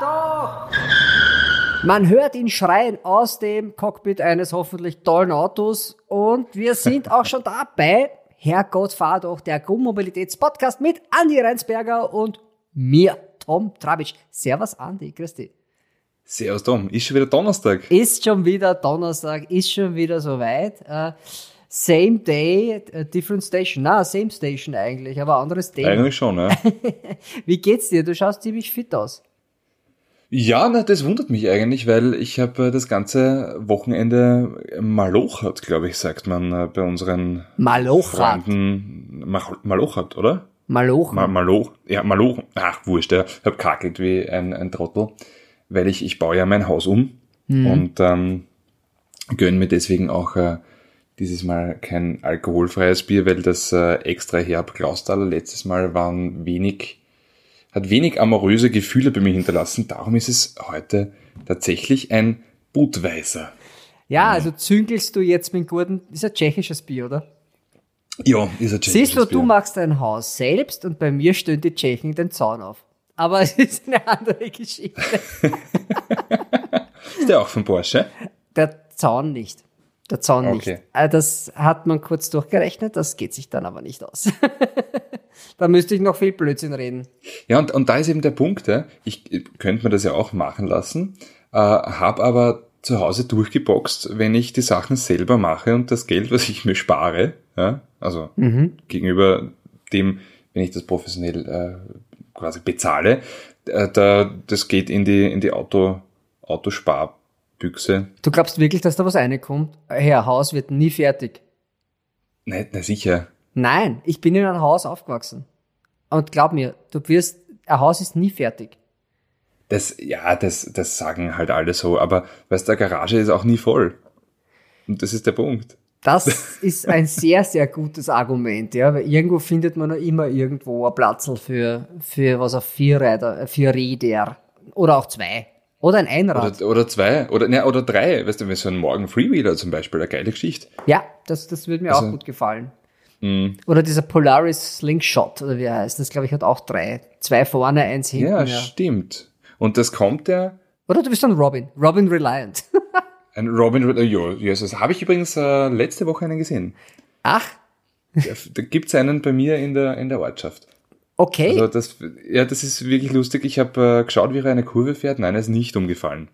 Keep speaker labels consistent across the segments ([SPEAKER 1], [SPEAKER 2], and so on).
[SPEAKER 1] doch! Man hört ihn schreien aus dem Cockpit eines hoffentlich tollen Autos und wir sind auch schon dabei. Herrgott, fahr doch, der Grundmobilitätspodcast mit Andi Reinsberger und mir, Tom Trabic. Servus, Andi, grüß dich.
[SPEAKER 2] Servus, Tom. Ist schon wieder Donnerstag.
[SPEAKER 1] Ist schon wieder Donnerstag, ist schon wieder soweit. Uh, same day, uh, different station. Na, same station eigentlich, aber anderes Thema.
[SPEAKER 2] Eigentlich schon, ja.
[SPEAKER 1] Wie geht's dir? Du schaust ziemlich fit aus.
[SPEAKER 2] Ja, na, das wundert mich eigentlich, weil ich habe äh, das ganze Wochenende malochat, glaube ich, sagt man äh, bei unseren
[SPEAKER 1] malochat.
[SPEAKER 2] Freunden. Malochat, oder?
[SPEAKER 1] Malochen.
[SPEAKER 2] Mal, Maloch, ja, Malochen. Ach, wurscht, ja. Ich hab kakelt wie ein, ein Trottel, weil ich, ich baue ja mein Haus um mhm. und ähm, gönn mir deswegen auch äh, dieses Mal kein alkoholfreies Bier, weil das äh, extra herb Klaustaler letztes Mal waren wenig hat wenig amoröse Gefühle bei mir hinterlassen. Darum ist es heute tatsächlich ein Budweiser.
[SPEAKER 1] Ja, also züngelst du jetzt mit guten, ist ein tschechisches Bier, oder?
[SPEAKER 2] Ja, ist ein tschechisches
[SPEAKER 1] Siehst du,
[SPEAKER 2] Bier.
[SPEAKER 1] du machst dein Haus selbst und bei mir stehen die Tschechen den Zaun auf. Aber es ist eine andere Geschichte.
[SPEAKER 2] ist der auch von Porsche?
[SPEAKER 1] Der Zaun nicht. Der Zaun okay. nicht. Äh, das hat man kurz durchgerechnet, das geht sich dann aber nicht aus. da müsste ich noch viel Blödsinn reden.
[SPEAKER 2] Ja, und, und da ist eben der Punkt, ja. ich könnte mir das ja auch machen lassen, äh, habe aber zu Hause durchgeboxt, wenn ich die Sachen selber mache und das Geld, was ich mir spare, ja, also mhm. gegenüber dem, wenn ich das professionell äh, quasi bezahle, äh, da, das geht in die, in die Auto, Autosparbüchse.
[SPEAKER 1] Du glaubst wirklich, dass da was reinkommt? Herr, Haus wird nie fertig.
[SPEAKER 2] Nein, na sicher.
[SPEAKER 1] Nein, ich bin in einem Haus aufgewachsen. Und glaub mir, du wirst, ein Haus ist nie fertig.
[SPEAKER 2] Das, ja, das, das sagen halt alle so, aber weißt du, der Garage ist auch nie voll. Und das ist der Punkt.
[SPEAKER 1] Das ist ein sehr, sehr gutes Argument, ja, weil irgendwo findet man noch immer irgendwo ein Platzl für, für was auf vier Räder, vier Räder. Oder auch zwei. Oder ein Einrad.
[SPEAKER 2] Oder, oder zwei, oder, ne, oder drei. Weißt du, so ein Morgen Freewheeler zum Beispiel, eine geile Geschichte.
[SPEAKER 1] Ja, das, das würde mir also, auch gut gefallen. Mhm. Oder dieser Polaris Slingshot, oder wie er heißt. Das, glaube ich, hat auch drei. Zwei vorne, eins hinten.
[SPEAKER 2] Ja, ja. stimmt. Und das kommt ja.
[SPEAKER 1] Oder du bist ein Robin. Robin Reliant.
[SPEAKER 2] ein Robin Reliant. Ja, das habe ich übrigens äh, letzte Woche einen gesehen.
[SPEAKER 1] Ach.
[SPEAKER 2] da, da gibt's einen bei mir in der, in der Ortschaft.
[SPEAKER 1] Okay.
[SPEAKER 2] Also das, ja, das ist wirklich lustig. Ich habe äh, geschaut, wie er eine Kurve fährt. Nein, er ist nicht umgefallen.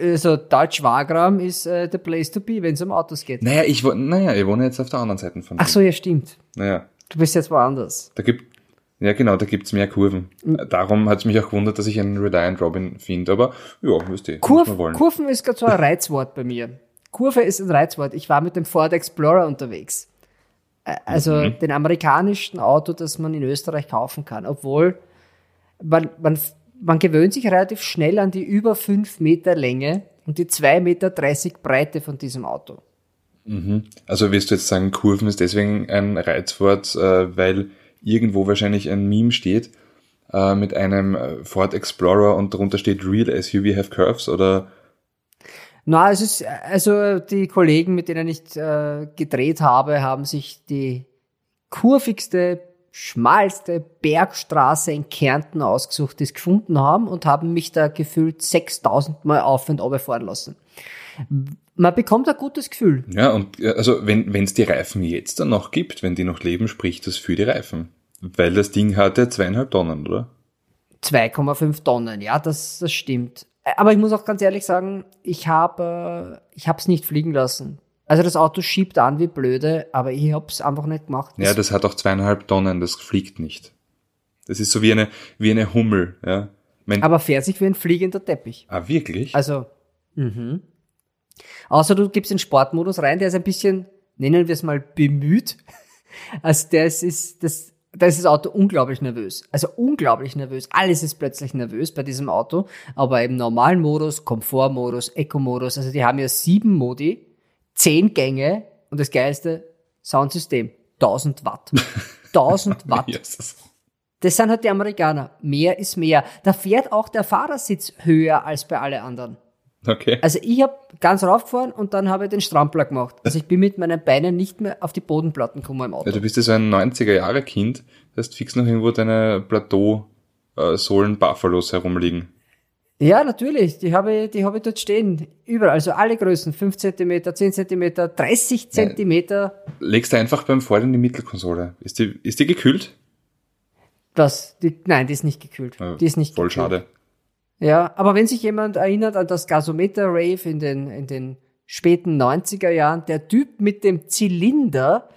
[SPEAKER 1] Also Deutsch Wagram ist äh, the place to be, wenn es um Autos geht.
[SPEAKER 2] Naja, ich, naja, ich wohne jetzt auf der anderen Seite von
[SPEAKER 1] Ach so, ja, stimmt.
[SPEAKER 2] Naja.
[SPEAKER 1] Du bist jetzt woanders.
[SPEAKER 2] Da gibt, ja genau, da gibt's mehr Kurven. Mhm. Darum hat es mich auch gewundert, dass ich einen Reliant Robin finde. Aber ja, wisst ihr,
[SPEAKER 1] Kurv, Kurven ist gerade so ein Reizwort bei mir. Kurve ist ein Reizwort. Ich war mit dem Ford Explorer unterwegs. Also mhm. den amerikanischen Auto, das man in Österreich kaufen kann. Obwohl man, man, man gewöhnt sich relativ schnell an die über 5 Meter Länge und die 2,30 Meter Breite von diesem Auto.
[SPEAKER 2] Mhm. Also wirst du jetzt sagen, Kurven ist deswegen ein Reizwort, äh, weil irgendwo wahrscheinlich ein Meme steht äh, mit einem äh, Ford Explorer und darunter steht Real SUV have curves oder
[SPEAKER 1] na, es ist, also die Kollegen, mit denen ich äh, gedreht habe, haben sich die kurvigste, schmalste Bergstraße in Kärnten ausgesucht, die es gefunden haben und haben mich da gefühlt 6000 Mal auf und ab fahren lassen. Man bekommt ein gutes Gefühl.
[SPEAKER 2] Ja, und also wenn es die Reifen jetzt dann noch gibt, wenn die noch leben, spricht das für die Reifen. Weil das Ding hatte zweieinhalb Tonnen, oder?
[SPEAKER 1] 2,5 Tonnen, ja, das, das stimmt. Aber ich muss auch ganz ehrlich sagen, ich habe ich habe es nicht fliegen lassen. Also das Auto schiebt an wie blöde, aber ich habe es einfach nicht gemacht.
[SPEAKER 2] Ja, das hat auch zweieinhalb Tonnen, das fliegt nicht. Das ist so wie eine wie eine Hummel, ja.
[SPEAKER 1] Mein aber fährt sich wie ein fliegender Teppich.
[SPEAKER 2] Ah, wirklich?
[SPEAKER 1] Also, mhm. Außer du gibst den Sportmodus rein, der ist ein bisschen, nennen wir es mal, bemüht. Also der ist, ist das da ist das Auto unglaublich nervös. Also unglaublich nervös. Alles ist plötzlich nervös bei diesem Auto. Aber im normalen Modus, Komfortmodus, Eco-Modus, also die haben ja sieben Modi, zehn Gänge und das geilste Soundsystem. 1000 Watt. 1000 Watt. yes. Das sind halt die Amerikaner. Mehr ist mehr. Da fährt auch der Fahrersitz höher als bei alle anderen.
[SPEAKER 2] Okay.
[SPEAKER 1] Also ich habe ganz raufgefahren und dann habe ich den Strampler gemacht. Also ich bin mit meinen Beinen nicht mehr auf die Bodenplatten gekommen im Auto.
[SPEAKER 2] Ja, du bist ja so ein 90er-Jahre-Kind, hast fix noch irgendwo deine Plateau-Sohlen-Buffalos herumliegen.
[SPEAKER 1] Ja, natürlich. Die habe ich, die habe ich dort stehen. Überall. Also alle Größen. 5 cm, 10 cm, 30 cm.
[SPEAKER 2] Legst du einfach beim Ford in die Mittelkonsole. Ist die, ist die gekühlt?
[SPEAKER 1] Das, die, nein, die ist nicht gekühlt. Die ist nicht
[SPEAKER 2] Voll
[SPEAKER 1] gekühlt.
[SPEAKER 2] schade.
[SPEAKER 1] Ja, aber wenn sich jemand erinnert an das Gasometer Rave in den, in den späten 90er Jahren, der Typ mit dem Zylinder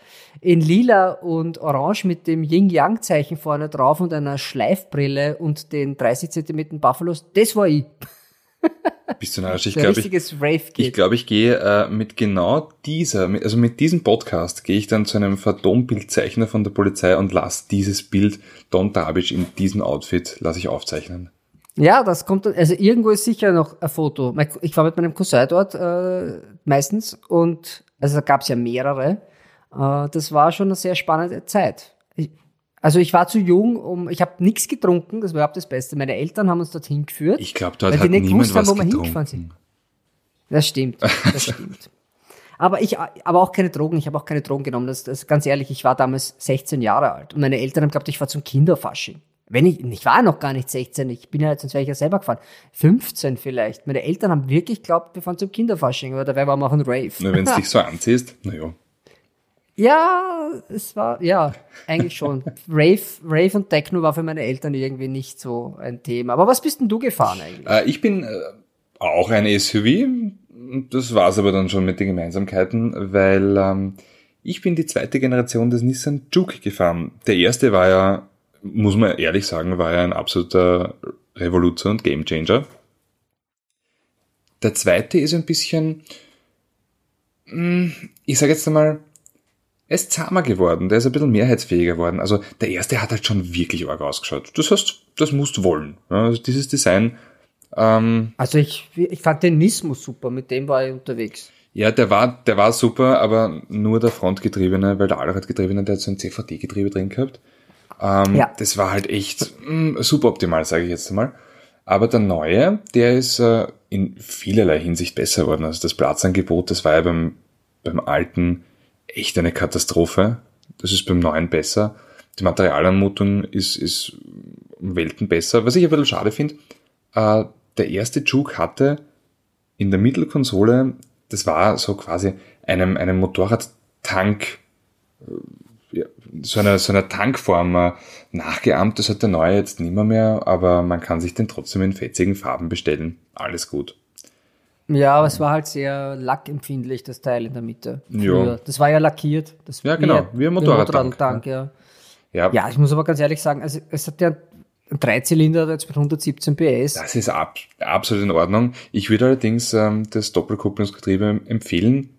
[SPEAKER 1] in lila und orange mit dem Yin-Yang-Zeichen vorne drauf und einer Schleifbrille und den 30 Zentimetern Buffalos, das war ich.
[SPEAKER 2] Bist du narrisch? Ich glaube, ich, ich,
[SPEAKER 1] geht.
[SPEAKER 2] glaube, ich gehe äh, mit genau dieser, mit, also mit diesem Podcast gehe ich dann zu einem Phantombildzeichner von der Polizei und lasse dieses Bild Don Drabic in diesem Outfit, lasse ich aufzeichnen.
[SPEAKER 1] Ja, das kommt, also irgendwo ist sicher noch ein Foto. Ich war mit meinem Cousin dort äh, meistens und also da gab es ja mehrere. Äh, das war schon eine sehr spannende Zeit. Ich, also ich war zu jung, um ich habe nichts getrunken, das war überhaupt das Beste. Meine Eltern haben uns dorthin geführt.
[SPEAKER 2] Ich glaube, dort
[SPEAKER 1] Weil die
[SPEAKER 2] hat
[SPEAKER 1] nicht
[SPEAKER 2] niemand
[SPEAKER 1] gewusst haben,
[SPEAKER 2] was
[SPEAKER 1] wo wir hingefahren
[SPEAKER 2] getrunken.
[SPEAKER 1] Das stimmt, das stimmt. Aber ich, aber auch keine Drogen. Ich habe auch keine Drogen genommen. Das, das ganz ehrlich. Ich war damals 16 Jahre alt und meine Eltern haben geglaubt, ich war zum Kinderfasching. Wenn ich, ich war noch gar nicht 16. Ich bin ja jetzt, sonst wäre ich ja selber gefahren. 15 vielleicht. Meine Eltern haben wirklich geglaubt, wir fahren zum Kinderfasching. Aber dabei waren wir auf einem Rave.
[SPEAKER 2] Nur wenn es dich so anziehst, naja.
[SPEAKER 1] Ja, es war, ja, eigentlich schon. Rave, Rave und Techno war für meine Eltern irgendwie nicht so ein Thema. Aber was bist denn du gefahren eigentlich?
[SPEAKER 2] Äh, ich bin äh, auch ein SUV. Das war's aber dann schon mit den Gemeinsamkeiten, weil ähm, ich bin die zweite Generation des Nissan Juke gefahren. Der erste war ja, muss man ehrlich sagen, war ja ein absoluter Revoluzer und Gamechanger. Der zweite ist ein bisschen, mh, ich sage jetzt einmal, er ist zahmer geworden, der ist ein bisschen mehrheitsfähiger geworden. Also der erste hat halt schon wirklich arg ausgeschaut. Das heißt, das musst du wollen. Also dieses Design, ähm,
[SPEAKER 1] Also ich, ich fand den Nismo super, mit dem war ich unterwegs.
[SPEAKER 2] ja, der war, der war super, aber nur der Frontgetriebene, weil der Allradgetriebene, der hat so ein CVT-Getriebe drin gehabt. Ähm,
[SPEAKER 1] Ja.
[SPEAKER 2] Das war halt echt mh, super optimal, sage ich jetzt einmal. Aber der neue, der ist äh, in vielerlei Hinsicht besser geworden. Also das Platzangebot, das war ja beim, beim alten echt eine Katastrophe. Das ist beim neuen besser. Die Materialanmutung ist, ist um Welten besser. Was ich ein bisschen schade finde, äh, der erste Juke hatte in der Mittelkonsole, das war so quasi einem, einem Motorradtank, äh, so einer, so einer Tankform äh, nachgeahmt. Das hat der neue jetzt nimmer mehr, aber man kann sich den trotzdem in fetzigen Farben bestellen. Alles gut.
[SPEAKER 1] Ja, aber es war halt sehr lackempfindlich, das Teil in der Mitte.
[SPEAKER 2] Ja.
[SPEAKER 1] Das war ja lackiert. Das
[SPEAKER 2] Ja, genau, wie ein Motorradtank,
[SPEAKER 1] ja.
[SPEAKER 2] Ja,
[SPEAKER 1] Ja, ich muss aber ganz ehrlich sagen, also es hat ja einen Dreizylinder jetzt mit 117 PS.
[SPEAKER 2] Das ist ab, absolut in Ordnung. Ich würde allerdings ähm, das Doppelkupplungsgetriebe empfehlen,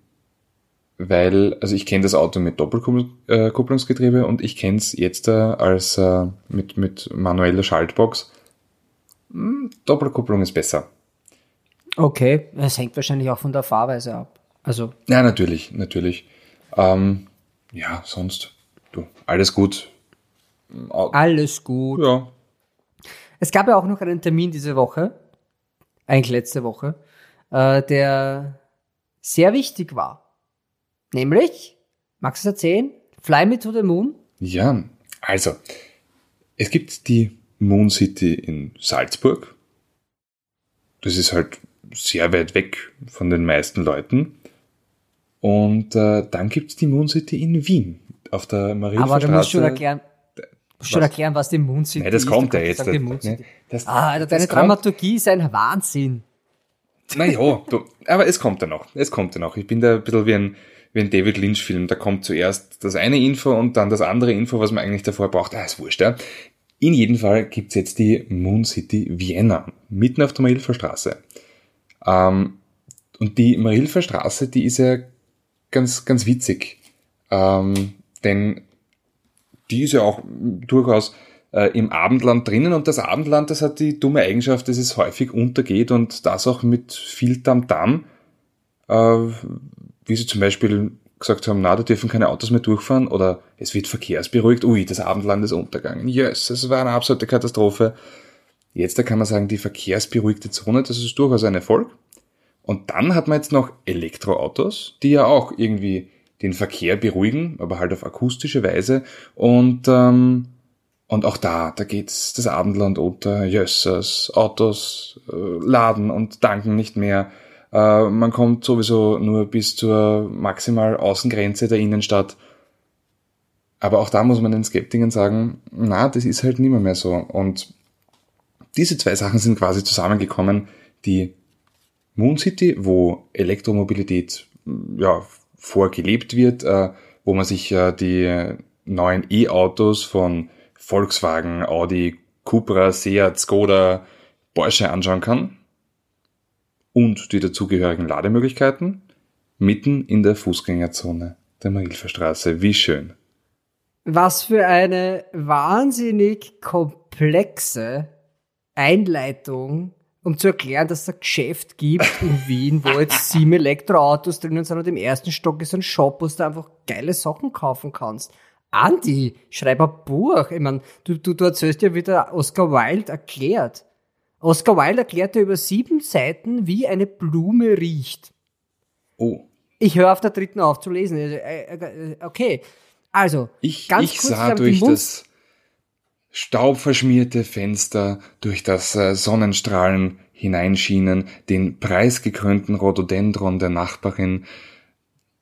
[SPEAKER 2] weil, also ich kenne das Auto mit Doppelkupplungsgetriebe und ich kenne es jetzt äh, als äh, mit, mit manueller Schaltbox. Hm, Doppelkupplung ist besser.
[SPEAKER 1] Okay, es hängt wahrscheinlich auch von der Fahrweise ab. Also,
[SPEAKER 2] Ja, natürlich, natürlich. Ähm, ja, sonst, du, alles gut.
[SPEAKER 1] Alles gut.
[SPEAKER 2] Ja,
[SPEAKER 1] Es gab ja auch noch einen Termin diese Woche, eigentlich letzte Woche, äh, der sehr wichtig war. Nämlich, magst du es erzählen? Fly Me to the Moon?
[SPEAKER 2] Ja, also, es gibt die Moon City in Salzburg. Das ist halt sehr weit weg von den meisten Leuten. Und äh, dann gibt's die Moon City in Wien, auf der Marienstraße.
[SPEAKER 1] Aber du musst schon erklären, musst schon
[SPEAKER 2] Was?
[SPEAKER 1] erklären, was die Moon City
[SPEAKER 2] Nein, das
[SPEAKER 1] ist.
[SPEAKER 2] kommt ja jetzt.
[SPEAKER 1] sagen, Moon
[SPEAKER 2] Ne? Das,
[SPEAKER 1] Ah, Alter, deine
[SPEAKER 2] das
[SPEAKER 1] Dramaturgie ist ein Wahnsinn.
[SPEAKER 2] Naja, aber es kommt ja noch. Es kommt ja noch. Ich bin da ein bisschen wie ein, wie ein David Lynch-Film. Da kommt zuerst das eine Info und dann das andere Info, was man eigentlich davor braucht. Ah, ist wurscht, ja. In jedem Fall gibt's jetzt die Moon City Vienna, mitten auf der Marilfer Straße. Ähm, und die Marilfer Straße, die ist ja ganz, ganz witzig. Ähm, denn die ist ja auch durchaus äh, im Abendland drinnen und das Abendland, das hat die dumme Eigenschaft, dass es häufig untergeht und das auch mit viel Tamtam, äh, wie sie zum Beispiel gesagt haben, na, da dürfen keine Autos mehr durchfahren oder es wird verkehrsberuhigt, ui, das Abendland ist untergegangen, yes, das war eine absolute Katastrophe. Jetzt, da kann man sagen, die verkehrsberuhigte Zone, das ist durchaus ein Erfolg. Und dann hat man jetzt noch Elektroautos, die ja auch irgendwie den Verkehr beruhigen, aber halt auf akustische Weise. Und ähm, Und auch da, da geht's das Abendland unter, Jössers, Autos äh, laden und tanken nicht mehr. Äh, man kommt sowieso nur bis zur maximal Außengrenze der Innenstadt. Aber auch da muss man den Skeptikern sagen, na, das ist halt nimmer mehr so. Und diese zwei Sachen sind quasi zusammengekommen. Die Moon City, wo Elektromobilität ja, vorgelebt wird, äh, wo man sich äh, die neuen E-Autos von Volkswagen, Audi, Cupra, Seat, Skoda, Porsche anschauen kann und die dazugehörigen Lademöglichkeiten mitten in der Fußgängerzone der Marilferstraße. Wie schön.
[SPEAKER 1] Was für eine wahnsinnig komplexe Einleitung, um zu erklären, dass es ein Geschäft gibt in Wien, wo jetzt sieben Elektroautos drinnen sind und im ersten Stock ist ein Shop, wo du einfach geile Sachen kaufen kannst. Andi, schreib ein Buch. Ich meine, du, du, du erzählst ja wieder Oscar Wilde erklärt. Oscar Wilde erklärte über sieben Seiten, wie eine Blume riecht.
[SPEAKER 2] Oh.
[SPEAKER 1] Ich höre auf der dritten auf zu lesen. Äh, äh, okay, also
[SPEAKER 2] ich, ganz ich kurz, sah durch das staubverschmierte Fenster, durch das äh, Sonnenstrahlen hineinschienen, den preisgekrönten Rhododendron der Nachbarin,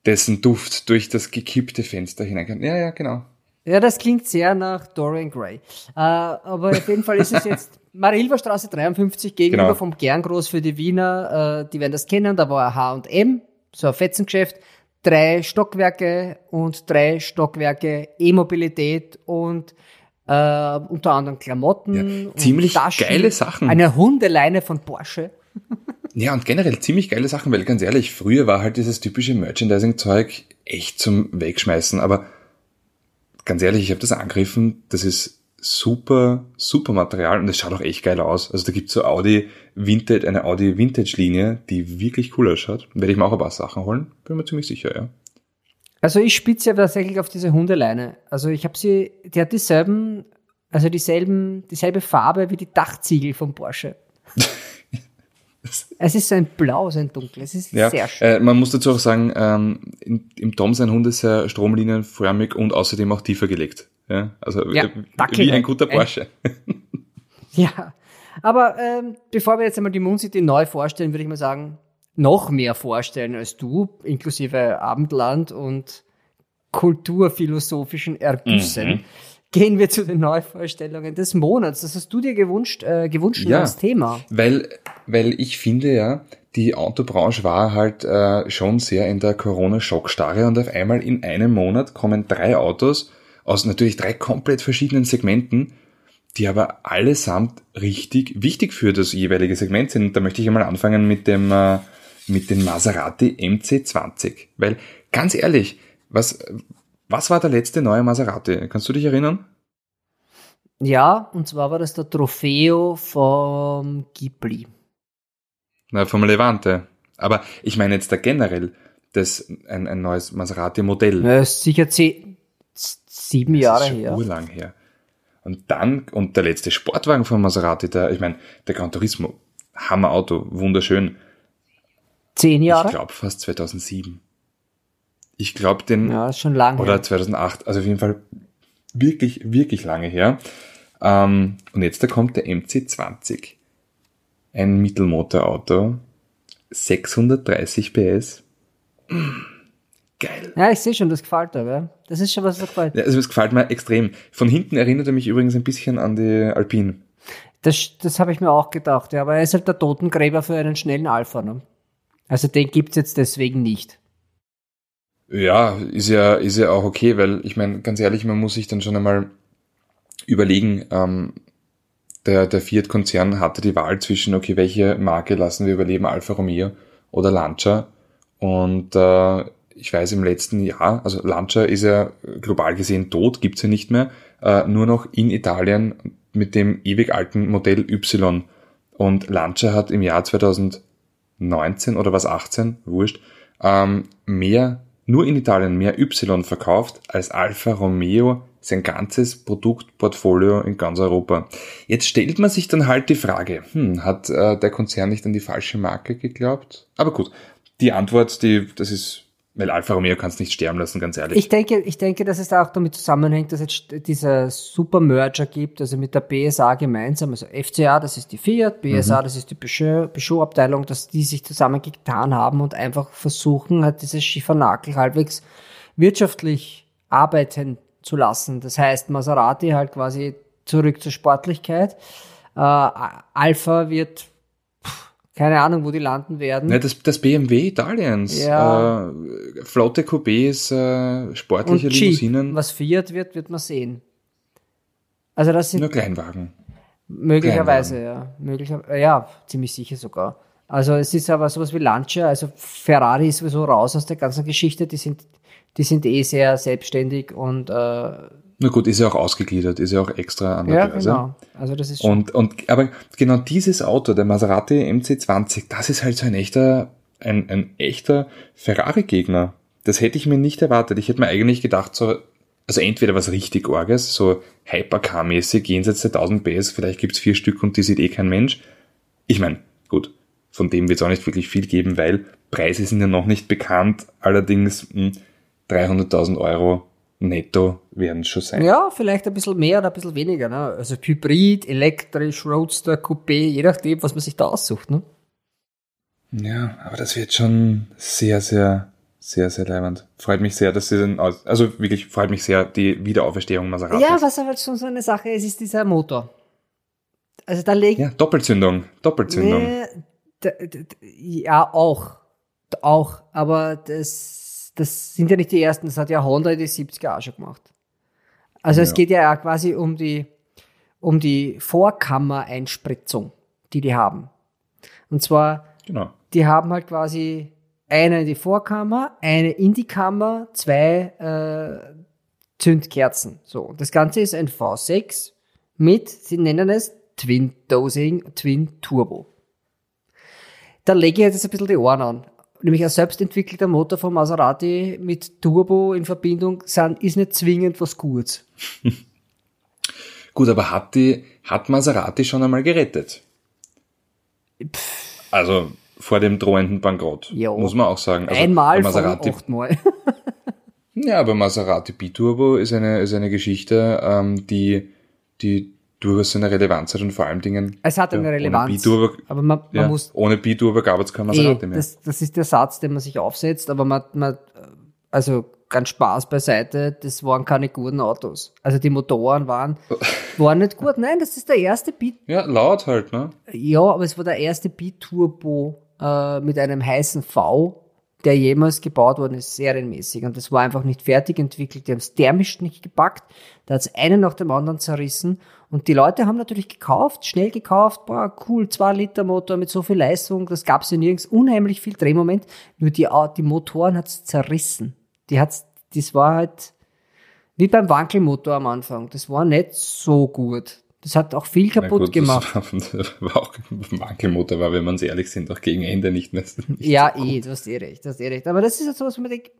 [SPEAKER 2] dessen Duft durch das gekippte Fenster hineinkam. Ja, ja, genau.
[SPEAKER 1] Ja, das klingt sehr nach Dorian Gray. Äh, aber auf jeden Fall ist es jetzt Marilferstraße 53 gegenüber genau. vom Gerngroß für die Wiener. Äh, die werden das kennen. Da war H&M, so ein Fetzengeschäft. Drei Stockwerke und drei Stockwerke E-Mobilität und äh, unter anderem Klamotten.
[SPEAKER 2] Ja, ziemlich Taschen, geile Sachen.
[SPEAKER 1] Eine Hundeleine von Porsche.
[SPEAKER 2] Ja, und generell ziemlich geile Sachen, weil ganz ehrlich, früher war halt dieses typische Merchandising-Zeug echt zum Wegschmeißen, aber ganz ehrlich, ich habe das angegriffen, das ist super, super Material und es schaut auch echt geil aus. Also da gibt's so Audi Vintage, eine Audi Vintage-Linie, die wirklich cool ausschaut. Werde ich mir auch ein paar Sachen holen, bin mir ziemlich sicher, ja.
[SPEAKER 1] Also ich spitze ja tatsächlich auf diese Hundeleine. Also ich habe sie, die hat dieselben, also dieselben, dieselbe Farbe wie die Dachziegel vom Porsche. Es ist so ein Blau, so ein Dunkel. Es ist ja, sehr schön.
[SPEAKER 2] Äh, man muss dazu auch sagen, ähm, in, im Tom sein Hund ist sehr stromlinienförmig und außerdem auch tiefer gelegt. Ja, also ja, äh, wie ein guter Porsche.
[SPEAKER 1] ja, aber ähm, bevor wir jetzt einmal die Moon City neu vorstellen, würde ich mal sagen, noch mehr vorstellen als du, inklusive Abendland und kulturphilosophischen Ergüssen. Mhm gehen wir zu den Neuvorstellungen des Monats. Das hast du dir gewünscht, äh, gewünscht ja, als Thema.
[SPEAKER 2] Weil, weil ich finde ja, die Autobranche war halt äh, schon sehr in der Corona-Schockstarre und auf einmal in einem Monat kommen drei Autos aus natürlich drei komplett verschiedenen Segmenten, die aber allesamt richtig wichtig für das jeweilige Segment sind. Und da möchte ich einmal anfangen mit dem äh, mit dem Maserati MC20, weil ganz ehrlich, was was war der letzte neue Maserati? Kannst du dich erinnern?
[SPEAKER 1] Ja, und zwar war das der Trofeo vom Ghibli.
[SPEAKER 2] Na, vom Levante. Aber ich meine jetzt da generell das, ein, ein neues Maserati-Modell.
[SPEAKER 1] Ja, ist sicher zehn, sieben das Jahre ist schon her.
[SPEAKER 2] Urlang her. Und dann, und der letzte Sportwagen von Maserati, der, ich meine, der Gran Turismo, Hammerauto, wunderschön.
[SPEAKER 1] Zehn Jahre?
[SPEAKER 2] Ich glaube fast 2007. Ich glaube den.
[SPEAKER 1] Ja, ist schon lange.
[SPEAKER 2] Oder her. 2008. Also auf jeden Fall wirklich, wirklich lange her. Ähm, und jetzt da kommt der MC20. Ein Mittelmotorauto. 630 PS. Geil.
[SPEAKER 1] Ja, ich sehe schon, das gefällt dir, ja. Das ist schon was, was gefällt.
[SPEAKER 2] Ja, also das gefällt mir extrem. Von hinten erinnert er mich übrigens ein bisschen an die Alpine.
[SPEAKER 1] Das, das habe ich mir auch gedacht, ja, aber er ist halt der Totengräber für einen schnellen Alpha, ne? Also den gibt's jetzt deswegen nicht.
[SPEAKER 2] Ja, ist ja, ist ja auch okay, weil ich meine, ganz ehrlich, man muss sich dann schon einmal überlegen, ähm, der, der Fiat-Konzern hatte die Wahl zwischen, okay, welche Marke lassen wir überleben, Alfa Romeo oder Lancia. Und äh, ich weiß im letzten Jahr, also Lancia ist ja global gesehen tot, gibt's ja nicht mehr, äh, nur noch in Italien mit dem ewig alten Modell Y. Und Lancia hat im Jahr 2019 oder was 18, wurscht, ähm, mehr nur in Italien mehr Y verkauft als Alfa Romeo sein ganzes Produktportfolio in ganz Europa. Jetzt stellt man sich dann halt die Frage, hm, hat äh, der Konzern nicht an die falsche Marke geglaubt? Aber gut, die Antwort, die, das ist Weil Alfa Romeo kannst nicht sterben lassen, ganz ehrlich.
[SPEAKER 1] Ich denke, ich denke, dass es da auch damit zusammenhängt, dass jetzt dieser super Merger gibt, also mit der BSA gemeinsam, also FCA, das ist die Fiat, BSA, mhm. das ist die Peugeot-Abteilung, dass die sich zusammengetan haben und einfach versuchen, halt dieses Schiffernakel halbwegs wirtschaftlich arbeiten zu lassen. Das heißt, Maserati halt quasi zurück zur Sportlichkeit. Äh, Alpha wird keine Ahnung, wo die landen werden.
[SPEAKER 2] Ja, das, das BMW Italiens. Ja. Äh, Flotte Coupés, äh, sportliche
[SPEAKER 1] Und Limousinen. Was Fiat wird, wird man sehen. Also das sind
[SPEAKER 2] nur Kleinwagen.
[SPEAKER 1] Möglicherweise, Kleinwagen. ja. Möglicherweise, ja, ziemlich sicher sogar. Also es ist aber sowas wie Lancia, also Ferrari ist sowieso raus aus der ganzen Geschichte. Die sind, die sind eh sehr selbstständig und äh,
[SPEAKER 2] na gut, ist ja auch ausgegliedert, ist ja auch extra an der ja, Börse. Genau.
[SPEAKER 1] Also das ist
[SPEAKER 2] und, und, aber genau dieses Auto, der Maserati MC20, das ist halt so ein echter, ein, ein echter Ferrari-Gegner. Das hätte ich mir nicht erwartet. Ich hätte mir eigentlich gedacht, so, also entweder was richtig Orges, so Hypercar-mäßig, jenseits der 1000 PS, vielleicht gibt's vier Stück und die sieht eh kein Mensch. Ich meine, gut, von dem wird's auch nicht wirklich viel geben, weil Preise sind ja noch nicht bekannt. Allerdings 300.000 hm, Euro netto werden schon sein.
[SPEAKER 1] Ja, vielleicht ein bisschen mehr oder ein bisschen weniger. Ne? Also Hybrid, elektrisch, Roadster, Coupé, je nachdem, was man sich da aussucht. Ne?
[SPEAKER 2] Ja, aber das wird schon sehr, sehr, sehr, sehr leibend. Freut mich sehr, dass sie dann, also wirklich freut mich sehr, die Wiederauferstehung Maserati.
[SPEAKER 1] Ja, was aber schon so eine Sache ist, ist dieser Motor. Also da legt...
[SPEAKER 2] Ja, Doppelzündung, Doppelzündung.
[SPEAKER 1] Nee, ja, auch. Auch, aber das das sind ja nicht die ersten, das hat ja Honda in die 70er auch schon gemacht. Also ja. es geht ja auch quasi um die, um die Vorkammereinspritzung, die die haben. Und zwar, genau. die haben halt quasi eine in die Vorkammer, eine in die Kammer, zwei äh, Zündkerzen. So, das Ganze ist ein V6 mit, sie nennen es Twin Dosing, Twin Turbo. Da lege ich jetzt ein bisschen die Ohren an nämlich ein selbstentwickelter Motor von Maserati mit Turbo in Verbindung sind, ist nicht zwingend was Gutes.
[SPEAKER 2] Gut, aber hat die, hat Maserati schon einmal gerettet? Pff. Also vor dem drohenden Bankrott, jo. muss man auch sagen. Also
[SPEAKER 1] Einmal Maserati, von achtmal.
[SPEAKER 2] ja, aber Maserati B-Turbo ist eine, ist eine Geschichte, ähm, die, die durchaus seine Relevanz hat und vor allen Dingen.
[SPEAKER 1] Es hat eine Relevanz.
[SPEAKER 2] Ohne aber man, man ja, muss. Ohne gab es kein Maserati
[SPEAKER 1] eh, mehr. Das, das ist der Satz, den man sich aufsetzt, aber man, man, also ganz Spaß beiseite, das waren keine guten Autos. Also die Motoren waren, waren nicht gut. Nein, das ist der erste B.
[SPEAKER 2] Ja, laut halt, ne?
[SPEAKER 1] Ja, aber es war der erste B-Turbo äh, mit einem heißen V der jemals gebaut worden ist, serienmäßig. Und das war einfach nicht fertig entwickelt. Die haben es thermisch nicht gepackt. Da hat es einen nach dem anderen zerrissen. Und die Leute haben natürlich gekauft, schnell gekauft, boah, cool, zwei Liter Motor mit so viel Leistung, das gab es ja nirgends, unheimlich viel Drehmoment. Nur die, die Motoren hat es zerrissen. Die hat's, das war halt wie beim Wankelmotor am Anfang. Das war nicht so gut. Das hat auch viel kaputt gut, gemacht.
[SPEAKER 2] Das war, auch Wankelmotor war, wenn man es ehrlich sind, auch gegen Ende nicht mehr. Nicht
[SPEAKER 1] ja, so eh, du hast eh recht, du hast eh recht. Aber das ist jetzt so was, man denkt,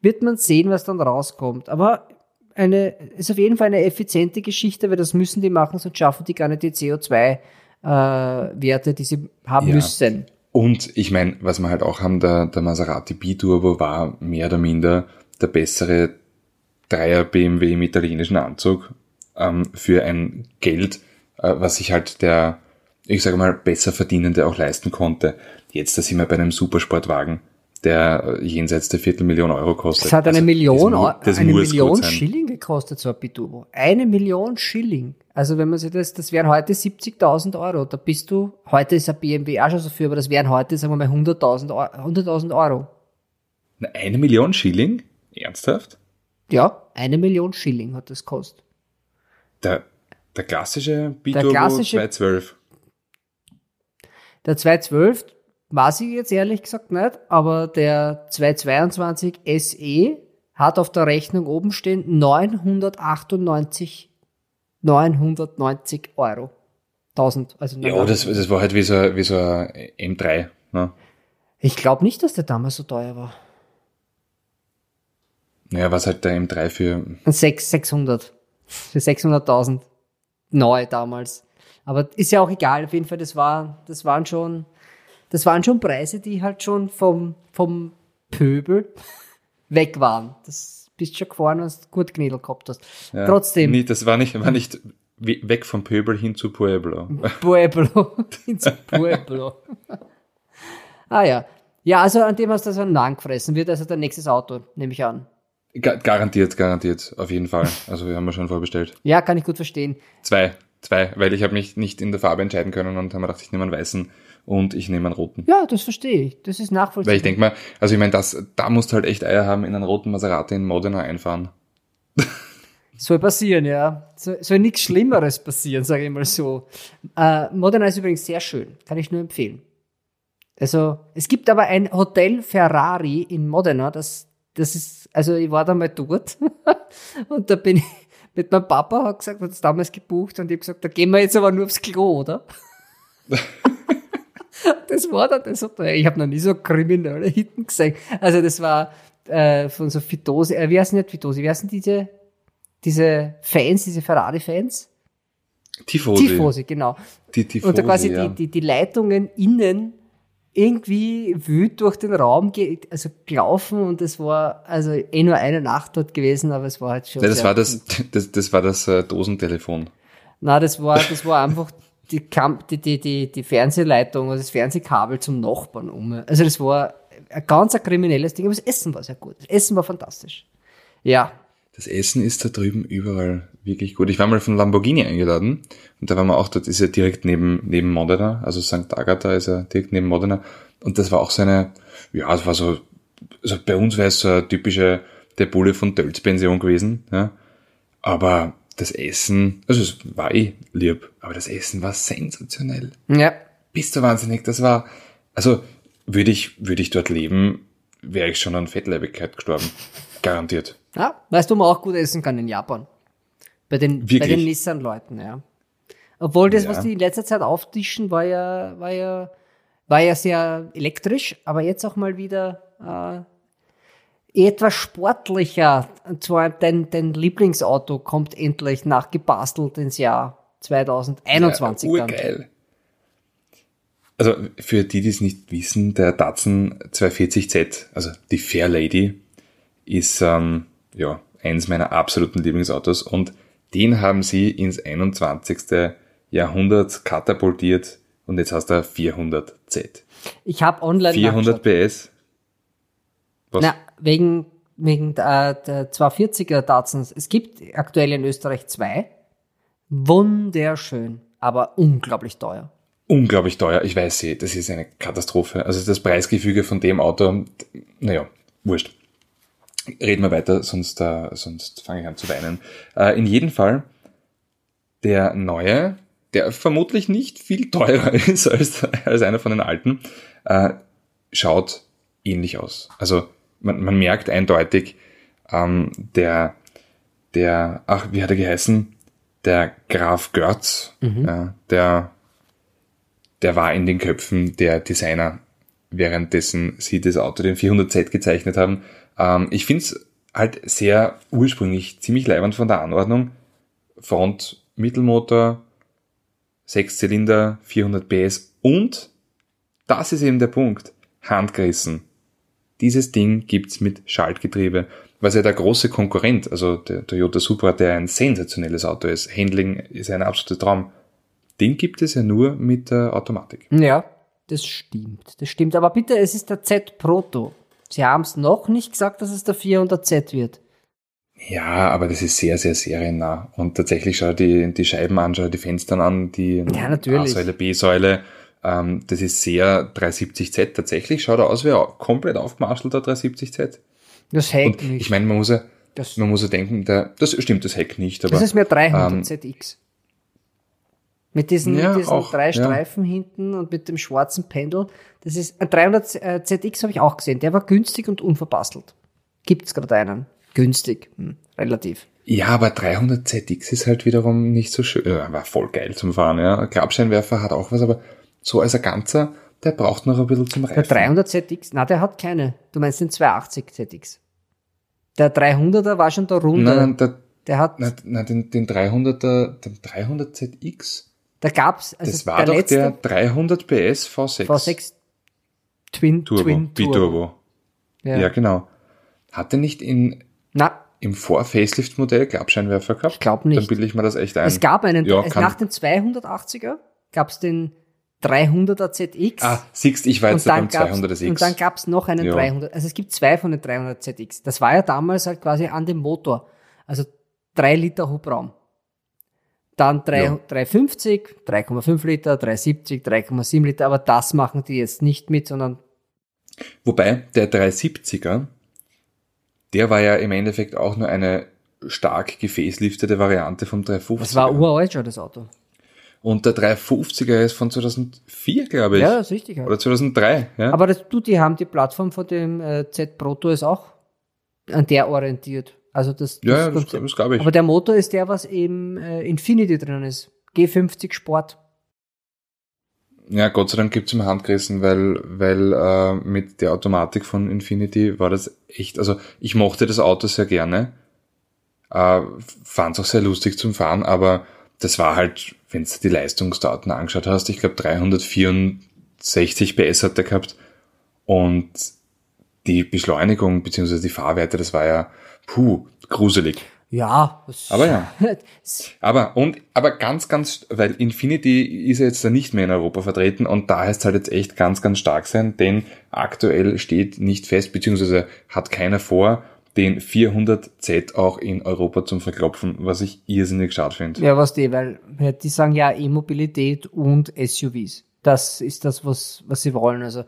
[SPEAKER 1] wird man sehen, was dann rauskommt. Aber eine, ist auf jeden Fall eine effiziente Geschichte, weil das müssen die machen, sonst schaffen die gar nicht die CO2-Werte, äh, die sie haben ja. müssen.
[SPEAKER 2] Und ich meine, was wir halt auch haben, der, der Maserati B-Turbo war mehr oder minder der bessere Dreier BMW im italienischen Anzug ähm, für ein Geld, äh, was sich halt der, ich sage mal, besser Verdienende auch leisten konnte. Jetzt, da sind wir bei einem Supersportwagen, der äh, jenseits der Viertelmillion Euro kostet.
[SPEAKER 1] Das hat eine also, Million, das, das eine Million Schilling gekostet, so ein Biturbo. Eine Million Schilling. Also wenn man sich das, das wären heute 70.000 Euro. Da bist du, heute ist ein BMW auch schon so viel, aber das wären heute, sagen wir mal, 100.000 100 Euro.
[SPEAKER 2] Eine Million Schilling? Ernsthaft?
[SPEAKER 1] Ja, eine Million Schilling hat das gekostet.
[SPEAKER 2] Der, der klassische Biturbo der klassische, 212.
[SPEAKER 1] Der 212 weiß ich jetzt ehrlich gesagt nicht, aber der 222 SE hat auf der Rechnung oben stehen 998, 990 Euro. 1000, also
[SPEAKER 2] Ja, das, das war halt wie so, wie so ein M3. Ne?
[SPEAKER 1] Ich glaube nicht, dass der damals so teuer war.
[SPEAKER 2] Naja, was halt der M3 für?
[SPEAKER 1] 6, 600 für 600.000 neu damals. Aber ist ja auch egal, auf jeden Fall, das war, das waren schon, das waren schon Preise, die halt schon vom, vom Pöbel weg waren. Das bist schon gefahren, du gut Gnädel gehabt hast.
[SPEAKER 2] Ja,
[SPEAKER 1] Trotzdem.
[SPEAKER 2] Nee, das war nicht, war nicht we- weg vom Pöbel hin zu Pueblo.
[SPEAKER 1] Pueblo. ins Pueblo. ah ja. Ja, also an dem hast du so einen Nahen gefressen. Wird also dein nächstes Auto, nehme ich an.
[SPEAKER 2] Ga garantiert, garantiert, auf jeden Fall. Also wir haben wir schon vorbestellt.
[SPEAKER 1] Ja, kann ich gut verstehen.
[SPEAKER 2] Zwei, zwei, weil ich habe mich nicht in der Farbe entscheiden können und haben mir gedacht, ich nehme einen weißen und ich nehme einen roten.
[SPEAKER 1] Ja, das verstehe ich. Das ist nachvollziehbar.
[SPEAKER 2] Weil ich denke mal, also ich meine, das, da musst du halt echt Eier haben, in einen roten Maserati in Modena einfahren.
[SPEAKER 1] Soll passieren, ja. Soll, soll nichts Schlimmeres passieren, sage ich mal so. Äh, Modena ist übrigens sehr schön, kann ich nur empfehlen. Also, es gibt aber ein Hotel Ferrari in Modena, das, das ist, also ich war da mal dort und da bin ich mit meinem Papa, hat gesagt, hat es damals gebucht und ich habe gesagt, da gehen wir jetzt aber nur aufs Klo, oder? das war dann das Hotel. Ich habe noch nie so kriminelle Hitten gesehen. Also das war äh, von so Fitose, äh, wie heißen nicht Fitose, wie heißen diese, diese Fans, diese Ferrari-Fans?
[SPEAKER 2] Tifosi.
[SPEAKER 1] Tifosi, genau.
[SPEAKER 2] Die Tifosi,
[SPEAKER 1] Und da quasi
[SPEAKER 2] ja.
[SPEAKER 1] die, die, die Leitungen innen irgendwie wüt durch den Raum ge also gelaufen und es war also eh nur eine Nacht dort gewesen, aber es war halt schon.
[SPEAKER 2] Ja, das war das, das, das war das äh, Dosentelefon.
[SPEAKER 1] Na, das war, das war einfach die, Kam die, die, die, die Fernsehleitung, also das Fernsehkabel zum Nachbarn um. Also das war ein ganz ein kriminelles Ding, aber das Essen war sehr gut. Das Essen war fantastisch. Ja.
[SPEAKER 2] Das Essen ist da drüben überall wirklich gut. Ich war mal von Lamborghini eingeladen und da waren wir auch dort, ist ja direkt neben, neben Modena, also St. Agatha ist ja direkt neben Modena und das war auch so eine, ja, es war so, also bei uns wäre es so eine typische, der Bulle von Tölz Pension gewesen, ja, aber das Essen, also es war eh lieb, aber das Essen war sensationell.
[SPEAKER 1] Ja.
[SPEAKER 2] Bist du wahnsinnig, das war, also würde ich, würde ich dort leben, wäre ich schon an Fettleibigkeit gestorben. Garantiert.
[SPEAKER 1] Ja, weißt du, man auch gut essen kann in Japan. Bei den, bei
[SPEAKER 2] Wirklich?
[SPEAKER 1] den Nissan-Leuten, ja. Obwohl das,
[SPEAKER 2] Ja.
[SPEAKER 1] was die in letzter Zeit auftischen, war ja, war ja, war ja sehr elektrisch, aber jetzt auch mal wieder äh, etwas sportlicher. Und zwar dein, dein Lieblingsauto kommt endlich nachgebastelt ins Jahr 2021
[SPEAKER 2] ja,
[SPEAKER 1] dann.
[SPEAKER 2] urgeil. Also für die, die es nicht wissen, der Datsun 240Z, also die Fair Lady, ist ähm, ja eins meiner absoluten Lieblingsautos und den haben sie ins 21. Jahrhundert katapultiert und jetzt hast du 400Z.
[SPEAKER 1] Ich habe online
[SPEAKER 2] 400 PS. Was?
[SPEAKER 1] Na, wegen, wegen äh, der 240er Datsuns. Es gibt aktuell in Österreich zwei. Wunderschön, aber unglaublich teuer.
[SPEAKER 2] unglaublich teuer. Ich weiß eh, das ist eine Katastrophe. Also das Preisgefüge von dem Auto, naja, wurscht. Reden wir weiter, sonst, äh, sonst fange ich an zu weinen. Äh, in jedem Fall, der neue, der vermutlich nicht viel teurer ist als, als einer von den alten, äh, schaut ähnlich aus. Also man, man merkt eindeutig, ähm, der, der, ach, wie hat er geheißen? Der Graf Görz, ja, der der war in den Köpfen der Designer, währenddessen sie das Auto den 400Z gezeichnet haben. Ähm, ich find's halt sehr ursprünglich, ziemlich leibend von der Anordnung. Front, Mittelmotor, sechs Zylinder, 400 PS und, das ist eben der Punkt, handgerissen. Dieses Ding gibt's mit Schaltgetriebe, was ja der große Konkurrent, also der Toyota Supra, der ein sensationelles Auto ist. Handling ist ein absoluter Traum. Den gibt es ja nur mit der Automatik.
[SPEAKER 1] Ja, das stimmt. Das stimmt. Aber bitte, es ist der Z Proto. Sie haben es noch nicht gesagt, dass es der 400Z wird.
[SPEAKER 2] Ja, aber das ist sehr, sehr seriennah. Und tatsächlich schau die, die Scheiben an, schau die Fenster an, die
[SPEAKER 1] Ja.
[SPEAKER 2] A-Säule, B-Säule. Ähm, das ist sehr 370Z. Tatsächlich schaut er aus wie ein komplett aufgemarschelter 370Z.
[SPEAKER 1] Das Heck
[SPEAKER 2] Und
[SPEAKER 1] nicht.
[SPEAKER 2] ich meine, man muss ja,
[SPEAKER 1] das,
[SPEAKER 2] man muss ja denken, der, das stimmt, das Heck nicht, aber
[SPEAKER 1] das ist mehr 300
[SPEAKER 2] ähm,
[SPEAKER 1] ZX. Mit diesen,
[SPEAKER 2] Ja,
[SPEAKER 1] mit diesen
[SPEAKER 2] auch,
[SPEAKER 1] drei
[SPEAKER 2] ja.
[SPEAKER 1] Streifen hinten und mit dem schwarzen Pendel. Das ist ein 300 äh, ZX habe ich auch gesehen. Der war günstig und unverbastelt. Gibt's gerade einen? Günstig, hm, relativ.
[SPEAKER 2] ja, aber 300ZX ist halt wiederum nicht so schön. Ja, war voll geil zum Fahren, ja. Klappscheinwerfer hat auch was, aber so als ein Ganzer, der braucht noch ein bisschen zum
[SPEAKER 1] Der
[SPEAKER 2] Reifen.
[SPEAKER 1] 300 ZX, na, der hat keine. Du meinst den 280 ZX. Der 300er war schon der Runde.
[SPEAKER 2] Nein, nein, der,
[SPEAKER 1] der hat,
[SPEAKER 2] Na, na, den, den 300er, den 300ZX,
[SPEAKER 1] da gab's, also
[SPEAKER 2] das war
[SPEAKER 1] der
[SPEAKER 2] doch
[SPEAKER 1] letzte
[SPEAKER 2] der 300 PS V6.
[SPEAKER 1] V6 Twin,
[SPEAKER 2] Turbo,
[SPEAKER 1] Twin Turbo.
[SPEAKER 2] Biturbo. Ja, ja genau. Hatte nicht in,
[SPEAKER 1] Na,
[SPEAKER 2] im Vor-Facelift-Modell Klappscheinwerfer gehabt?
[SPEAKER 1] Ich glaub nicht.
[SPEAKER 2] Dann bilde ich mir das echt ein.
[SPEAKER 1] es gab einen,
[SPEAKER 2] Ja,
[SPEAKER 1] es,
[SPEAKER 2] kann-
[SPEAKER 1] nach dem 280er gab es den 300er ZX.
[SPEAKER 2] Ah, siehst ich war jetzt beim
[SPEAKER 1] gab's-
[SPEAKER 2] 200
[SPEAKER 1] und dann gab es noch einen
[SPEAKER 2] Ja.
[SPEAKER 1] 300. Also es gibt zwei von den 300 ZX. Das war ja damals halt quasi an dem Motor. Also 3 Liter Hubraum. Dann 3,
[SPEAKER 2] Ja.
[SPEAKER 1] 350, 3,5 Liter, 370, 3,7 Liter. Aber das machen die jetzt nicht mit, sondern
[SPEAKER 2] Wobei der 370er, der war ja im Endeffekt auch nur eine stark gefaceliftete Variante vom 350er.
[SPEAKER 1] das war uralt schon, das Auto.
[SPEAKER 2] Und der 350er ist von 2004, glaube ich.
[SPEAKER 1] Ja, das ist richtig.
[SPEAKER 2] Oder 2003, ja.
[SPEAKER 1] Aber das, du, die haben die Plattform von dem äh, Z Proto ist auch an der orientiert. Also das,
[SPEAKER 2] ja, ja,
[SPEAKER 1] das,
[SPEAKER 2] das, das glaube ich.
[SPEAKER 1] Aber der Motor ist der, was im äh, Infinity drin ist. G50 Sport.
[SPEAKER 2] Ja, Gott sei Dank gibt's im Handgerissen, weil, weil äh, mit der Automatik von Infinity war das echt, also ich mochte das Auto sehr gerne, äh, fand es auch sehr lustig zum Fahren, aber das war halt, wenn du die Leistungsdaten angeschaut hast, ich glaube 364 PS hat der gehabt und die Beschleunigung beziehungsweise die Fahrwerte, das war ja, puh, gruselig.
[SPEAKER 1] Ja.
[SPEAKER 2] Aber ja. Aber, und, aber ganz, ganz, weil Infinity ist ja jetzt da nicht mehr in Europa vertreten und da heißt halt jetzt echt ganz, ganz stark sein, denn aktuell steht nicht fest, beziehungsweise hat keiner vor, den 400Z auch in Europa zum Verklopfen, was ich irrsinnig schade finde.
[SPEAKER 1] ja, was die, weil die sagen ja E-Mobilität und SUVs. Das ist das, was, was sie wollen. Also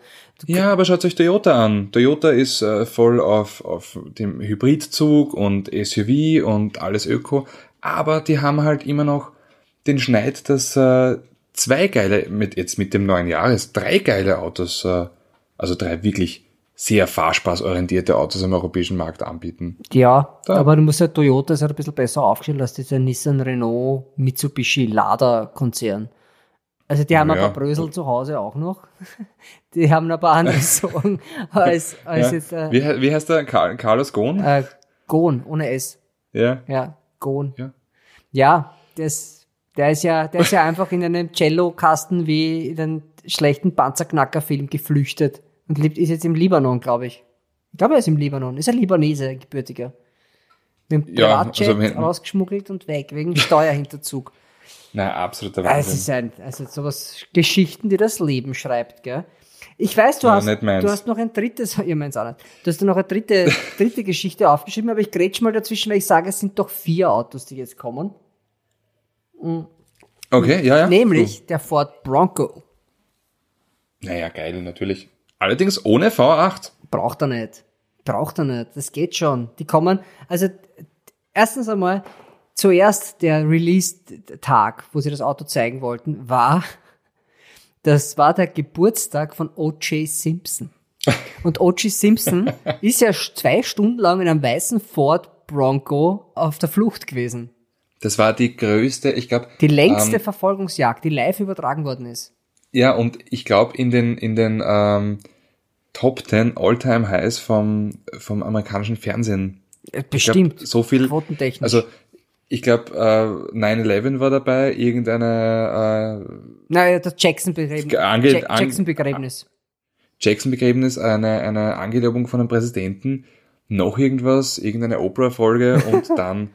[SPEAKER 2] Ja, aber schaut euch Toyota an. Toyota ist äh, voll auf, auf dem Hybridzug und SUV und alles Öko, aber die haben halt immer noch den Schneid, dass äh, zwei geile, mit jetzt mit dem neuen Jahres, drei geile Autos, äh, also drei wirklich sehr fahrspaßorientierte Autos am europäischen Markt anbieten.
[SPEAKER 1] Ja,
[SPEAKER 2] Da.
[SPEAKER 1] aber du musst ja Toyota ist halt ein bisschen besser aufgestellt als dieser Nissan, Renault, Mitsubishi, Lada Konzern. Also die haben ein
[SPEAKER 2] Ja.
[SPEAKER 1] paar Brösel zu Hause auch noch. Die haben aber andere Sorgen als, als
[SPEAKER 2] Ja.
[SPEAKER 1] jetzt äh,
[SPEAKER 2] Wie, wie heißt der? Car Carlos Ghosn?
[SPEAKER 1] äh, Gon ohne S.
[SPEAKER 2] Ja.
[SPEAKER 1] Ja, Gon.
[SPEAKER 2] Ja.
[SPEAKER 1] Ja, das, der ist ja, der ist ja einfach in einem Cello-Kasten wie in einem schlechten Panzerknacker-Film geflüchtet und lebt, ist jetzt im Libanon, glaube ich. Ich glaube, er ist im Libanon. Ist ein Libanese, ein gebürtiger. Mit dem
[SPEAKER 2] Ja,
[SPEAKER 1] Privatjet
[SPEAKER 2] also wenn-
[SPEAKER 1] rausgeschmuggelt und weg, wegen Steuerhinterzug.
[SPEAKER 2] Na, absoluter
[SPEAKER 1] Ah, Es
[SPEAKER 2] Wahnsinn.
[SPEAKER 1] ist ein, also sowas, Geschichten, die das Leben schreibt, gell? Ich weiß, du
[SPEAKER 2] Ja,
[SPEAKER 1] hast, du hast noch ein drittes, ihr meins auch nicht. Du hast noch eine dritte, dritte Geschichte aufgeschrieben, aber ich grätsch mal dazwischen, weil ich sage, es sind doch vier Autos, die jetzt kommen.
[SPEAKER 2] Okay, ja, ja.
[SPEAKER 1] Nämlich der Ford Bronco.
[SPEAKER 2] Naja, geil, natürlich. Allerdings ohne V8.
[SPEAKER 1] Braucht er nicht. Braucht er nicht. Das geht schon. Die kommen, also, erstens einmal, zuerst der Release-Tag, wo sie das Auto zeigen wollten, war, das war der Geburtstag von O.J. Simpson. Und O.J. Simpson ist ja zwei Stunden lang in einem weißen Ford Bronco auf der Flucht gewesen.
[SPEAKER 2] Das war die größte, ich glaube.
[SPEAKER 1] Die längste
[SPEAKER 2] Ähm,
[SPEAKER 1] Verfolgungsjagd, die live übertragen worden ist.
[SPEAKER 2] ja, und ich glaube, in den, in den ähm, Top 10 All-Time Highs vom, vom amerikanischen Fernsehen.
[SPEAKER 1] Bestimmt.
[SPEAKER 2] glaub, so viel.
[SPEAKER 1] Quotentechnisch.
[SPEAKER 2] Also, ich glaube, äh, 9-11 war dabei, irgendeine äh,
[SPEAKER 1] naja, das Jackson-Begräbnis.
[SPEAKER 2] Ange-
[SPEAKER 1] Jack-
[SPEAKER 2] an-
[SPEAKER 1] Jackson-Begräbnis.
[SPEAKER 2] Jackson-Begräbnis, eine, eine Angelobung von einem Präsidenten, noch irgendwas, irgendeine Oprah-Folge und dann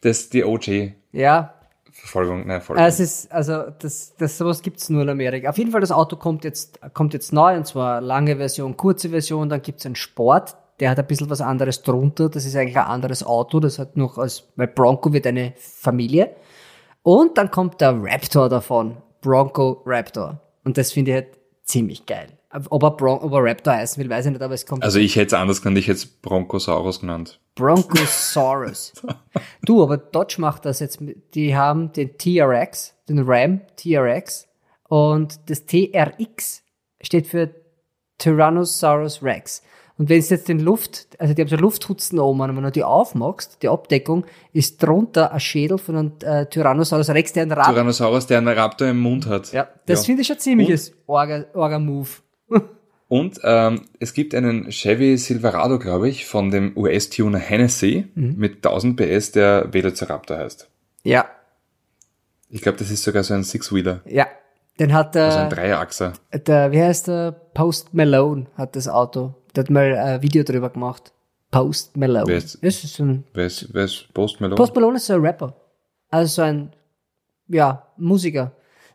[SPEAKER 2] das, die OJ-Verfolgung.
[SPEAKER 1] Ja,
[SPEAKER 2] Nein, Folge.
[SPEAKER 1] es ist, also, das, das, sowas gibt's nur in Amerika. Auf jeden Fall, das Auto kommt jetzt, kommt jetzt neu, und zwar lange Version, kurze Version, dann gibt's einen Sport, der hat ein bisschen was anderes drunter, das ist eigentlich ein anderes Auto, das hat noch als, weil Bronco wird eine Familie. Und dann kommt der Raptor davon, Bronco Raptor. Und das finde ich halt ziemlich geil. Ob er, Bron ob er Raptor heißen will, weiß ich nicht, aber es kommt
[SPEAKER 2] also ich hätte es anders genannt, ich hätte es Bronchosaurus genannt.
[SPEAKER 1] Bronchosaurus. du, aber Dodge macht das jetzt. Die haben den TRX, den Ram TRX und das TRX steht für Tyrannosaurus Rex. Und wenn es jetzt den Luft, also die haben so Lufthutzen oben, und wenn du die aufmachst, die Abdeckung, ist drunter ein Schädel von einem äh, Tyrannosaurus Rex, der ein Rad.
[SPEAKER 2] Tyrannosaurus, der einen Raptor im Mund hat.
[SPEAKER 1] Ja, das finde ich schon ziemliches Orga- Orga-Move.
[SPEAKER 2] Und ähm, es gibt einen Chevy Silverado, glaube ich, von dem US-Tuner Hennessy
[SPEAKER 1] Mhm.
[SPEAKER 2] mit 1000 PS, der Velociraptor heißt.
[SPEAKER 1] ja,
[SPEAKER 2] Ich glaube, das ist sogar so ein Six-Wheeler.
[SPEAKER 1] Ja, Den hat der,
[SPEAKER 2] Also ein Dreiachser.
[SPEAKER 1] der, wie heißt der? Post Malone hat das Auto. Der hat mal ein Video drüber gemacht. Post Malone.
[SPEAKER 2] Wer ist-
[SPEAKER 1] das ist ein,
[SPEAKER 2] Wer ist, wer ist Post Malone?
[SPEAKER 1] Post Malone ist so ein Rapper. Also so ein, ja, Musiker.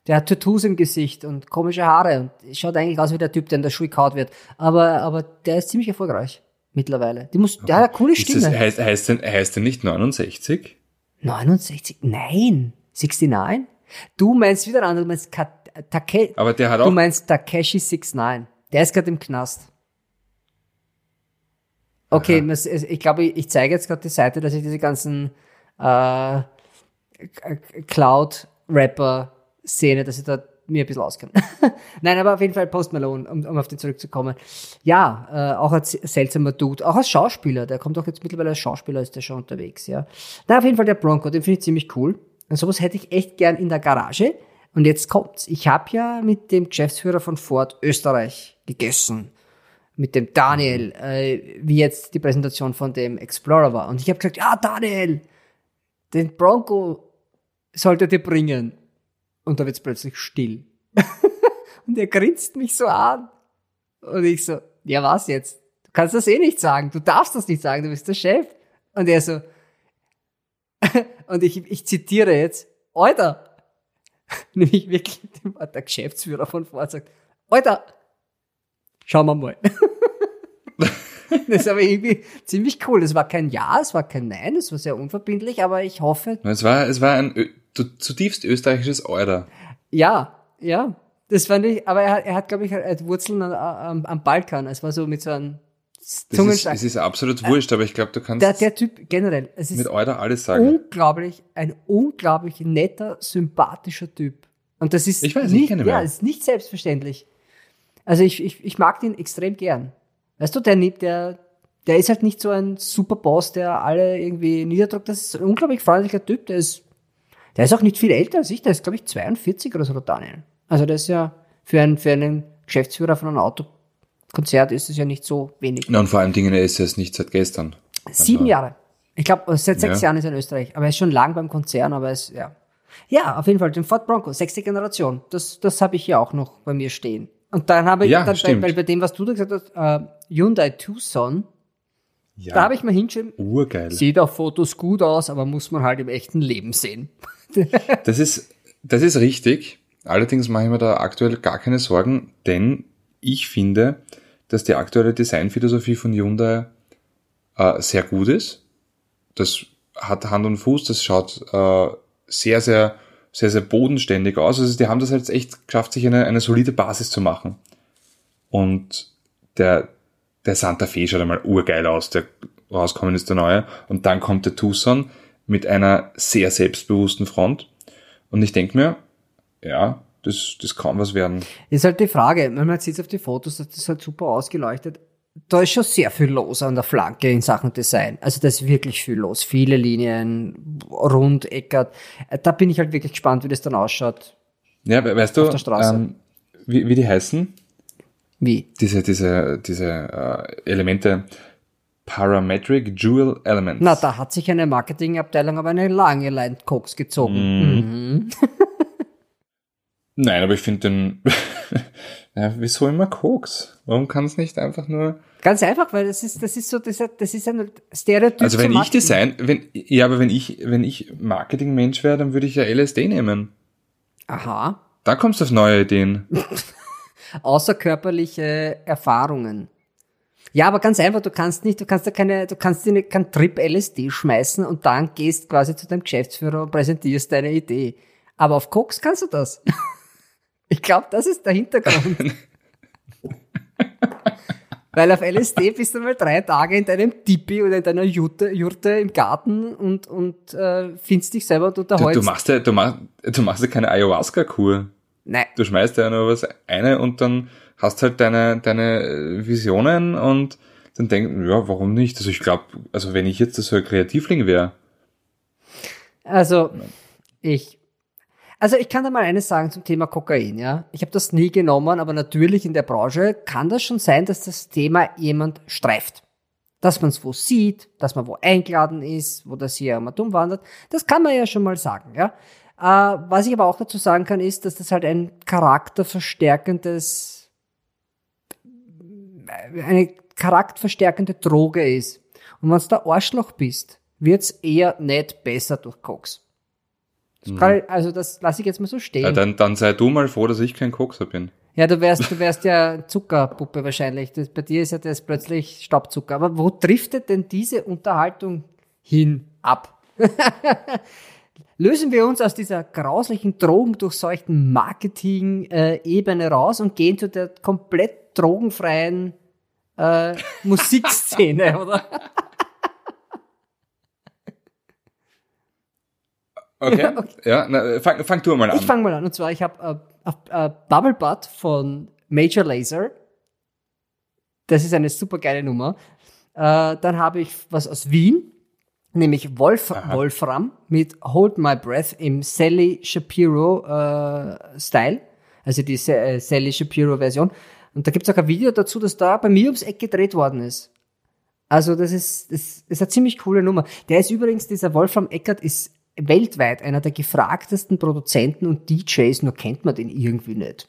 [SPEAKER 1] Der hat Tattoos im Gesicht und komische Haare und schaut eigentlich aus wie der Typ, der in der Schule kaut wird. Aber, aber der ist ziemlich erfolgreich mittlerweile. Die muss, der hat eine coole
[SPEAKER 2] ist das,
[SPEAKER 1] Stimme.
[SPEAKER 2] heißt, heißt, denn, heißt denn nicht 69?
[SPEAKER 1] 69? Nein. 69? Du meinst wieder an, du meinst Ka Take,
[SPEAKER 2] Aber der hat
[SPEAKER 1] du
[SPEAKER 2] auch.
[SPEAKER 1] meinst Takeshi 69. Der ist gerade im Knast. Okay,
[SPEAKER 2] Aha.
[SPEAKER 1] ich glaube, ich zeige jetzt gerade die Seite, dass ich diese ganzen äh, Cloud-Rapper-Szene, dass ich da mir ein bisschen auskenne. Nein, aber auf jeden Fall Post Malone, um, um auf den zurückzukommen. Ja, äh, auch als seltsamer Dude, auch als Schauspieler, der kommt auch jetzt mittlerweile als Schauspieler, ist der schon unterwegs, ja. Na, auf jeden Fall der Bronco, den finde ich ziemlich cool. Und sowas hätte ich echt gern in der Garage. Und jetzt kommt's. Ich habe ja mit dem Geschäftsführer von Ford Österreich gegessen. Mit dem Daniel, äh, wie jetzt die Präsentation von dem Explorer war. Und ich habe gesagt, ja, Daniel, den Bronco sollte dir bringen. Und da wird's plötzlich still. und er grinst mich so an. Und ich so, ja, was jetzt? Du kannst das eh nicht sagen. Du darfst das nicht sagen. Du bist der Chef. Und er so, und ich, ich zitiere jetzt, Alter, nämlich wirklich der Geschäftsführer von Ford sagt, Alter, schauen wir mal. das ist aber irgendwie ziemlich cool. Es war kein Ja, es war kein Nein, es war sehr unverbindlich, aber ich hoffe,
[SPEAKER 2] Es war, es war ein Ö zu- zutiefst österreichisches Euder.
[SPEAKER 1] ja, ja. Das fand ich, aber er hat, er hat glaube ich, Wurzeln am, am, am Balkan. Es war so mit so einem
[SPEAKER 2] Das ist,
[SPEAKER 1] Zungenschlag.
[SPEAKER 2] es ist absolut wurscht, aber ich glaube, du kannst
[SPEAKER 1] Der, der Typ generell, es ist
[SPEAKER 2] mit Euder alles sagen.
[SPEAKER 1] unglaublich, ein unglaublich netter, sympathischer Typ. Und das ist
[SPEAKER 2] Ich weiß, ich
[SPEAKER 1] nicht,
[SPEAKER 2] kenne ihn
[SPEAKER 1] ja,
[SPEAKER 2] mal.
[SPEAKER 1] ist nicht selbstverständlich. Also ich, ich, ich mag den extrem gern. Weißt du, der, der, der ist halt nicht so ein super Boss, der alle irgendwie niederdrückt. Das ist ein unglaublich freundlicher Typ. Der ist, der ist auch nicht viel älter als ich. Der ist, glaube ich, 42 oder so, Daniel. Also der ist ja für einen, für einen Geschäftsführer von einem Autokonzert ist es ja nicht so wenig.
[SPEAKER 2] Na, und vor allen Dingen, er ist es nicht seit gestern.
[SPEAKER 1] Sieben Jahre. Ich glaube, seit sechs
[SPEAKER 2] Ja.
[SPEAKER 1] Jahren ist er in Österreich. Aber er ist schon lang beim Konzern, aber er ist, ja. Ja, auf jeden Fall, den Ford Bronco, sechste Generation. Das, das habe ich hier auch noch bei mir stehen. Und dann habe ich,
[SPEAKER 2] Ja,
[SPEAKER 1] dann bei, bei dem, was du da gesagt hast, äh, Hyundai Tucson,
[SPEAKER 2] Ja,
[SPEAKER 1] da habe ich mal hinschrieben,
[SPEAKER 2] urgeil.
[SPEAKER 1] sieht auf Fotos gut aus, aber muss man halt im echten Leben sehen.
[SPEAKER 2] Das ist, das ist richtig. Allerdings mache ich mir da aktuell gar keine Sorgen, denn ich finde, dass die aktuelle Designphilosophie von Hyundai äh, sehr gut ist. Das hat Hand und Fuß, das schaut äh, sehr, sehr, sehr, sehr bodenständig aus. Also die haben das jetzt echt geschafft, sich eine, eine solide Basis zu machen. Und der, der Santa Fe schaut einmal urgeil aus, der rauskommen ist der neue. Und dann kommt der Tucson mit einer sehr selbstbewussten Front. Und ich denke mir, ja, das, das kann was werden.
[SPEAKER 1] Ist halt die Frage, wenn man sieht auf die Fotos, das ist halt super ausgeleuchtet. Da ist schon sehr viel los an der Flanke in Sachen Design. Also da ist wirklich viel los. Viele Linien, rund, eckert. Äh, Da bin ich halt wirklich gespannt, wie das dann ausschaut.
[SPEAKER 2] Ja, we- weißt du,
[SPEAKER 1] Auf der Straße.
[SPEAKER 2] Ähm, wie, wie die heißen?
[SPEAKER 1] Wie?
[SPEAKER 2] Diese, diese, diese äh, Elemente. Parametric Jewel Elements.
[SPEAKER 1] Na, da hat sich eine Marketingabteilung aber eine lange Line Koks gezogen. Mhm.
[SPEAKER 2] Nein, aber ich finde den. ja, wieso immer Koks? Warum kann es nicht einfach nur.
[SPEAKER 1] Ganz einfach, weil das ist, das ist so, das, das ist ein Stereotyp.
[SPEAKER 2] Also wenn ich Design, wenn, ja, aber wenn ich, wenn ich Marketingmensch wäre, dann würde ich ja LSD nehmen.
[SPEAKER 1] Aha.
[SPEAKER 2] Da kommst du auf neue Ideen.
[SPEAKER 1] außerkörperliche Erfahrungen. Ja, aber ganz einfach, du kannst nicht, du kannst da keine, du kannst dir keinen Trip LSD schmeißen und dann gehst quasi zu deinem Geschäftsführer und präsentierst deine Idee. Aber auf Koks kannst du das. Ich glaube, das ist der Hintergrund. Weil auf LSD bist du mal drei Tage in deinem Tipi oder in deiner Jurte, Jurte im Garten und, und äh, findest dich selber und
[SPEAKER 2] Du,
[SPEAKER 1] unterhältst.
[SPEAKER 2] du machst ja, du machst, du machst ja keine Ayahuasca-Kur.
[SPEAKER 1] Nein,
[SPEAKER 2] Du schmeißt ja nur was eine und dann hast halt deine, deine Visionen und dann denken, ja, warum nicht? Also ich glaube, also wenn ich jetzt so ein Kreativling wäre,
[SPEAKER 1] Also, ich. Also ich kann da mal eines sagen zum Thema Kokain, ja. Ich habe das nie genommen, aber natürlich in der Branche kann das schon sein, dass das Thema jemand streift. Dass man es wo sieht, dass man wo eingeladen ist, wo das hier mal dumm wandert. Das kann man ja schon mal sagen, ja. Äh, was ich aber auch dazu sagen kann, ist, dass das halt ein charakterverstärkendes, eine charakterverstärkende Droge ist. Und wenn du da Arschloch bist, wird's eher nicht besser durch Koks. Das kann ich- Also das lasse ich jetzt mal so stehen.
[SPEAKER 2] Ja, dann, dann sei du mal froh, dass ich kein Kokser bin.
[SPEAKER 1] Ja, du wärst, du wärst ja Zuckerpuppe wahrscheinlich. Das, bei dir ist ja das plötzlich Staubzucker. Aber wo driftet denn diese Unterhaltung hin ab? Lösen wir uns aus dieser grauslichen drogendurchseuchten Marketing-Ebene raus und gehen zu der komplett drogenfreien äh, Musikszene, oder?
[SPEAKER 2] Okay. Ja, na, fang, fang du mal an.
[SPEAKER 1] Ich fange mal an. Und zwar, ich habe äh, äh, Bubble Butt von Major Laser. Das ist eine super geile Nummer. Äh, dann habe ich was aus Wien, nämlich Wolf Wolfram mit Hold My Breath im Sally Shapiro äh, Style. Also die äh, Sally Shapiro Version. Und da gibt es auch ein Video dazu, dass da bei mir ums Eck gedreht worden ist. Also das ist, das ist eine ziemlich coole Nummer. Der ist übrigens, dieser Wolfram Eckert ist weltweit einer der gefragtesten Produzenten und DJs, nur kennt man den irgendwie nicht.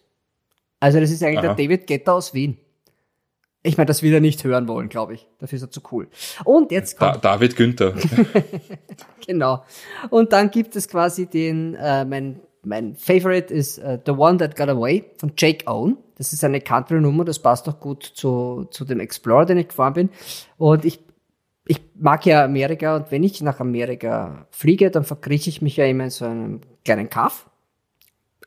[SPEAKER 1] Also das ist eigentlich
[SPEAKER 2] Aha.
[SPEAKER 1] der David Getter aus Wien. Ich meine, das will er nicht hören wollen, glaube ich. Dafür ist er zu cool. Und jetzt
[SPEAKER 2] Da,
[SPEAKER 1] kommt,
[SPEAKER 2] David Günther.
[SPEAKER 1] genau. Und dann gibt es quasi den, äh, mein, mein Favorite ist äh, The One That Got Away von Jake Owen. Das ist eine Country-Nummer, das passt auch gut zu, zu dem Explorer, den ich gefahren bin. Und ich, ich mag ja Amerika und wenn ich nach Amerika fliege, dann verkrieche ich mich ja immer in so einem kleinen Kaff.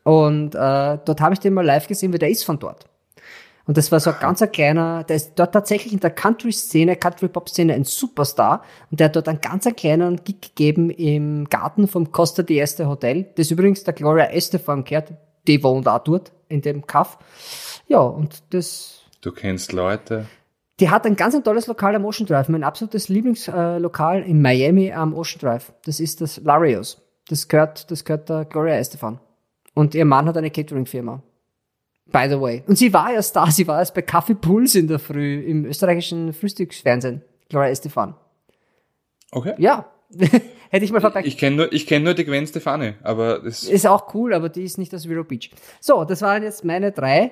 [SPEAKER 1] Und äh, dort habe ich den mal live gesehen, weil der ist von dort. Und das war so ein ganz ein kleiner, der ist dort tatsächlich in der Country-Szene, Country-Pop-Szene ein Superstar. Und der hat dort einen ganz einen kleinen Gig gegeben im Garten vom Costa di Este Hotel. Das ist übrigens der Gloria Estefan gehört. Die wohnt auch dort, in dem Kaff. Ja, und das,
[SPEAKER 2] Du kennst Leute.
[SPEAKER 1] Die hat ein ganz ein tolles Lokal am Ocean Drive. Mein absolutes Lieblingslokal Lokal in Miami am Ocean Drive. Das ist das Larios. Das gehört, das gehört der Gloria Estefan. Und ihr Mann hat eine Catering-Firma. By the way. Und sie war erst da, sie war erst bei Kaffee Puls in der Früh im österreichischen Frühstücksfernsehen. Gloria Estefan.
[SPEAKER 2] Okay.
[SPEAKER 1] Ja. Hätte ich mal vorbei.
[SPEAKER 2] Ich kenne nur, ich kenn nur die Gwen Stefani, aber das,
[SPEAKER 1] ist auch cool, aber die ist nicht aus Vero Beach. So, das waren jetzt meine drei.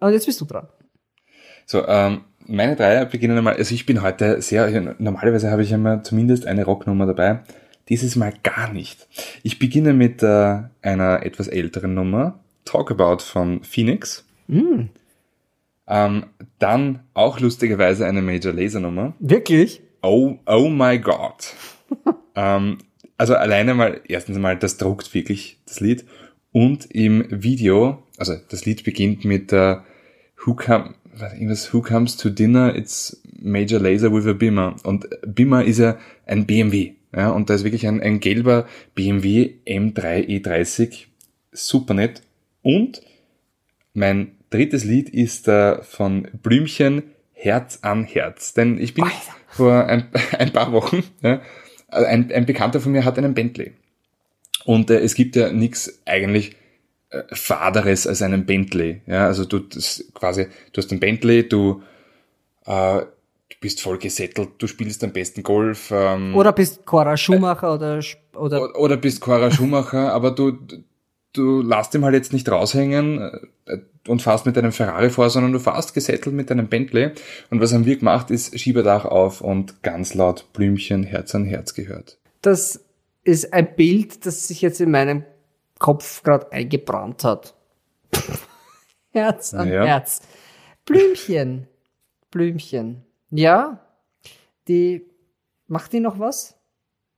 [SPEAKER 1] Und jetzt bist du dran.
[SPEAKER 2] So, ähm, meine drei beginnen einmal, also ich bin heute sehr, normalerweise habe ich immer zumindest eine Rocknummer dabei. Dieses Mal gar nicht. Ich beginne mit äh, einer etwas älteren Nummer, Talk About von Phoenix. Ähm, dann auch lustigerweise eine Major Laser Nummer.
[SPEAKER 1] Wirklich?
[SPEAKER 2] Oh, oh my God. ähm, also alleine mal, erstens mal, das druckt wirklich das Lied. Und im Video, also das Lied beginnt mit äh, Who, come, irgendwas, Who Comes to Dinner? It's Major Laser with a Bimmer. Und Bimmer ist ja ein BMW. Ja, und da ist wirklich ein, ein gelber BMW M3 E30. Super nett. Und mein drittes Lied ist äh, von Blümchen Herz an Herz. Denn ich bin vor ein, ein paar Wochen, ja, ein, ein Bekannter von mir hat einen Bentley. Und äh, es gibt ja nichts eigentlich Faderes als einen Bentley. Ja, also du das quasi, du hast einen Bentley, du, äh, du bist voll gesettelt, du spielst am besten Golf. Ähm,
[SPEAKER 1] Oder bist Cora Schumacher oder, Sch- oder
[SPEAKER 2] oder, oder bist Cora Schumacher, aber du, du lässt ihm halt jetzt nicht raushängen äh, und fährst mit deinem Ferrari vor, sondern du fährst gesettelt mit deinem Bentley. Und was haben wir gemacht, ist Schieberdach auf und ganz laut Blümchen Herz an Herz gehört.
[SPEAKER 1] das ist ein Bild, das sich jetzt in meinem Kopf gerade eingebrannt hat. Herz an
[SPEAKER 2] Ja.
[SPEAKER 1] Herz. Blümchen. Blümchen. Ja, die, macht die noch was?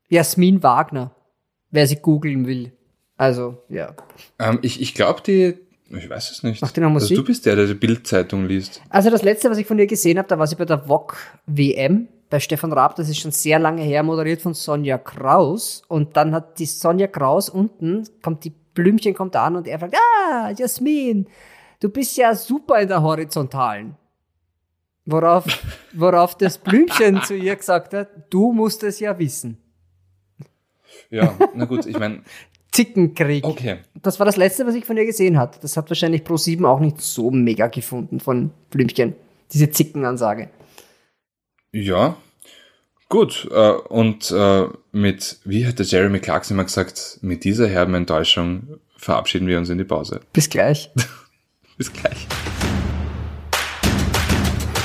[SPEAKER 1] Jasmin Wagner, wer sie googeln will. Also, ja.
[SPEAKER 2] Ähm, ich ich glaube, die, ich weiß es nicht.
[SPEAKER 1] Macht die noch
[SPEAKER 2] also
[SPEAKER 1] Musik?
[SPEAKER 2] du bist der, der die Bildzeitung liest.
[SPEAKER 1] Also das letzte, was ich von ihr gesehen habe, da war sie bei der VOG WM bei Stefan Raab, das ist schon sehr lange her, moderiert von Sonja Kraus. Und dann hat die Sonja Kraus unten, kommt die Blümchen kommt an und er fragt, ah, Jasmin, du bist ja super in der Horizontalen. Worauf, worauf das Blümchen zu ihr gesagt hat, du musst es ja wissen.
[SPEAKER 2] Ja, na gut, ich meine,
[SPEAKER 1] Zickenkrieg.
[SPEAKER 2] okay.
[SPEAKER 1] Das war das letzte, was ich von ihr gesehen hat. Das hat wahrscheinlich Pro7 auch nicht so mega gefunden von Blümchen. Diese Zickenansage.
[SPEAKER 2] Ja, Gut, äh, und äh, mit, wie hat der Jeremy Clarkson immer gesagt, mit dieser herben Enttäuschung verabschieden wir uns in die Pause.
[SPEAKER 1] Bis gleich.
[SPEAKER 2] Bis gleich.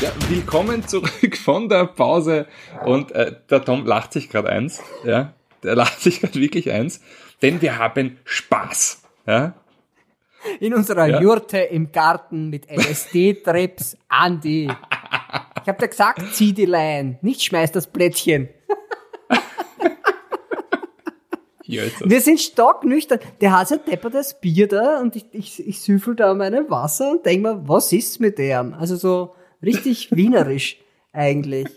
[SPEAKER 2] Ja, willkommen zurück von der Pause. Und äh, der Tom lacht sich gerade eins. Ja, der lacht sich gerade wirklich eins. Denn wir haben Spaß. Ja.
[SPEAKER 1] In unserer ja. Jurte im Garten mit LSD-Trips, Andi. Ich hab dir gesagt, zieh die Leine, nicht schmeiß das Plättchen. Wir sind stocknüchtern. Der hat so deppertes Bier da und ich, ich, ich süffel da meinem Wasser und denk mir, was ist mit dem? Also so richtig wienerisch eigentlich.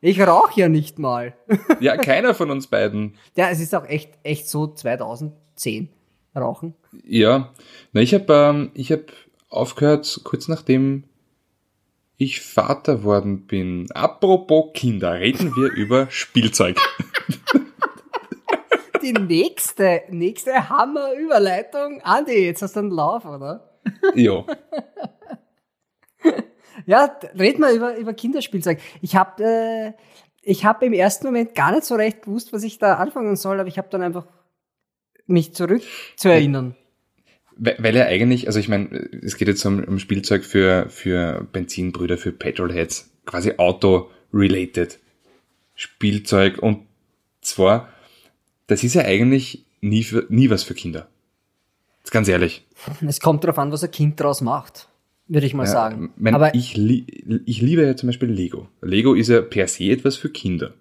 [SPEAKER 1] Ich rauche ja nicht mal.
[SPEAKER 2] Ja, keiner von uns beiden.
[SPEAKER 1] Ja, es ist auch echt, echt so 2010 rauchen.
[SPEAKER 2] Ja, na, ich habe ähm, ich hab aufgehört, kurz nachdem ich Vater worden bin. Apropos Kinder, reden wir über Spielzeug.
[SPEAKER 1] Die nächste, nächste Hammer-Überleitung. Andi, jetzt hast du einen Lauf, oder?
[SPEAKER 2] Ja.
[SPEAKER 1] ja, red mal über, über Kinderspielzeug. Ich habe äh, ich hab im ersten Moment gar nicht so recht gewusst, was ich da anfangen soll, aber ich habe dann einfach mich zurück zu erinnern.
[SPEAKER 2] Weil er eigentlich, also ich meine, es geht jetzt um, um Spielzeug für, für Benzinbrüder, für Petrolheads, quasi Auto-related Spielzeug. Und zwar, das ist ja eigentlich nie, für, nie was für Kinder. Das ist ganz ehrlich.
[SPEAKER 1] Es kommt darauf an, was ein Kind daraus macht, würde ich mal ja, sagen.
[SPEAKER 2] Mein, Aber ich, ich liebe ja zum Beispiel Lego. Lego ist ja per se etwas für Kinder.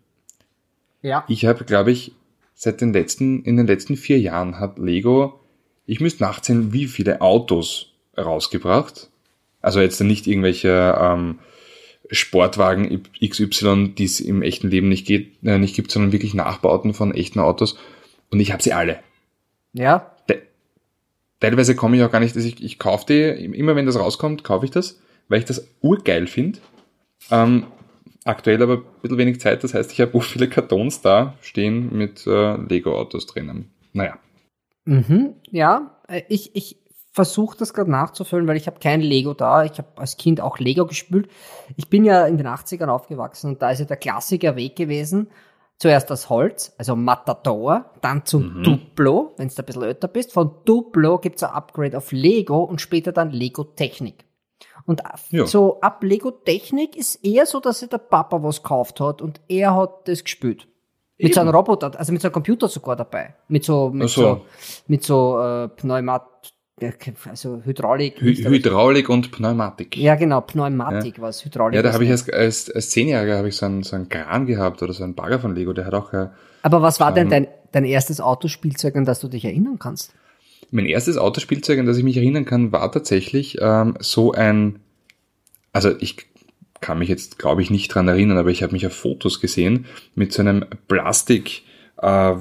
[SPEAKER 1] Ja.
[SPEAKER 2] Ich habe, glaube ich, seit den letzten, in den letzten vier Jahren hat Lego ich müsste nachzählen, wie viele Autos rausgebracht. Also jetzt nicht irgendwelche ähm, Sportwagen XY, die es im echten Leben nicht, geht, äh, nicht gibt, sondern wirklich Nachbauten von echten Autos. Und ich habe sie alle.
[SPEAKER 1] Ja.
[SPEAKER 2] Te teilweise komme ich auch gar nicht, dass ich, ich kaufe die, immer wenn das rauskommt, kaufe ich das, weil ich das urgeil finde. Ähm, aktuell aber ein bisschen wenig Zeit, das heißt, ich habe viele Kartons da stehen mit äh, Lego-Autos drinnen. Naja.
[SPEAKER 1] Mhm, ja, äh, ich, ich versuche das gerade nachzufüllen, weil ich habe kein Lego da. Ich habe als Kind auch Lego gespielt. Ich bin ja in den 80ern aufgewachsen und da ist ja der Klassiker Weg gewesen. Zuerst das Holz, also Matador, dann zum mhm. Duplo, wenn du ein bisschen älter bist. Von Duplo gibt's ein Upgrade auf Lego und später dann Lego Technik. Und ja. so ab Lego Technik ist eher so, dass sich der Papa was gekauft hat und er hat das gespielt. Mit so einem Roboter, also mit so einem Computer sogar dabei. Mit so, mit so. so, mit so äh, Pneumat, also Hydraulik.
[SPEAKER 2] Hy Hydraulik und Pneumatik.
[SPEAKER 1] Ja, genau, Pneumatik
[SPEAKER 2] ja.
[SPEAKER 1] was, Hydraulik.
[SPEAKER 2] Ja, da habe ich als, als, als Zehnjähriger habe ich so einen, so einen Kran gehabt oder so einen Bagger von Lego, der hat auch. Äh,
[SPEAKER 1] Aber was war denn dein, dein erstes Autospielzeug, an das du dich erinnern kannst?
[SPEAKER 2] Mein erstes Autospielzeug, an das ich mich erinnern kann, war tatsächlich ähm, so ein, also ich kann mich jetzt, glaube ich, nicht dran erinnern, aber ich habe mich auf Fotos gesehen mit so einem Plastik, äh,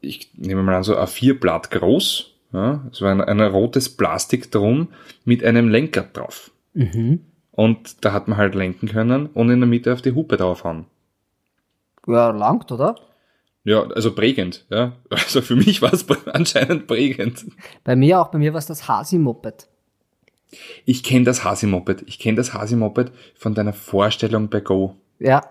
[SPEAKER 2] ich nehme mal an, so A4-Blatt groß. Ja, es war ein, ein, rotes Plastik drum mit einem Lenker drauf.
[SPEAKER 1] Mhm.
[SPEAKER 2] Und da hat man halt lenken können und in der Mitte auf die Hupe draufhauen.
[SPEAKER 1] Ja, langt, oder?
[SPEAKER 2] Ja, also prägend, ja. Also für mich war es anscheinend prägend.
[SPEAKER 1] Bei mir auch, bei mir war es das Hasi-Moped.
[SPEAKER 2] Ich kenne das Hasi-Moped. Ich kenne das Hasi-Moped von deiner Vorstellung bei Go.
[SPEAKER 1] Ja.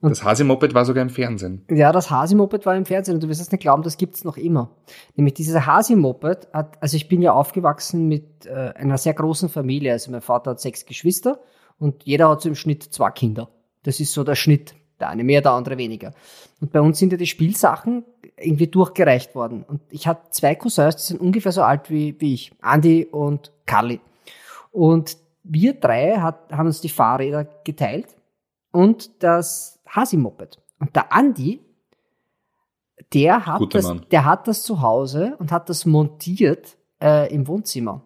[SPEAKER 2] Und das Hasi-Moped war sogar im Fernsehen.
[SPEAKER 1] Ja, das Hasi-Moped war im Fernsehen und du wirst es nicht glauben, das gibt's noch immer. Nämlich dieses Hasi-Moped hat, also ich bin ja aufgewachsen mit äh, einer sehr großen Familie. Also mein Vater hat sechs Geschwister und jeder hat so im Schnitt zwei Kinder. Das ist so der Schnitt. Der eine mehr, der andere weniger. Und bei uns sind ja die Spielsachen irgendwie durchgereicht worden. Und ich hatte zwei Cousins, die sind ungefähr so alt wie, wie ich. Andy und Carly. Und wir drei hat, haben uns die Fahrräder geteilt und das Hasi-Moped. Und der Andi, der hat, das, der hat das zu Hause und hat das montiert äh, im Wohnzimmer.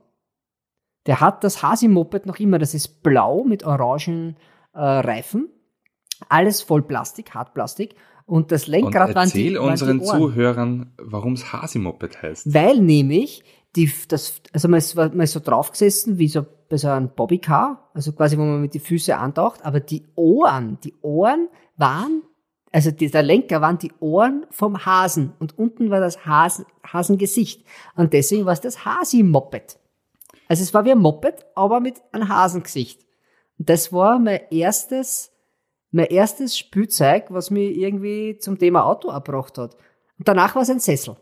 [SPEAKER 1] Der hat das Hasi-Moped noch immer, das ist blau mit orangen äh, Reifen. Alles voll Plastik, Hartplastik. Und das Lenkrad
[SPEAKER 2] und erzähl waren die, waren unseren die Zuhörern, warum es Hasi-Moped heißt.
[SPEAKER 1] Weil nämlich die, das, also man ist, man ist so draufgesessen, wie so bei so einem Bobbycar, also quasi, wo man mit die Füße antaucht, aber die Ohren, die Ohren waren, also dieser Lenker waren die Ohren vom Hasen und unten war das Hasen, Hasengesicht. Und deswegen war es das Hasi-Moped. Also es war wie ein Moped, aber mit einem Hasengesicht. Und das war mein erstes Mein erstes Spielzeug, was mir irgendwie zum Thema Auto erbracht hat. Und danach war es ein Sessel.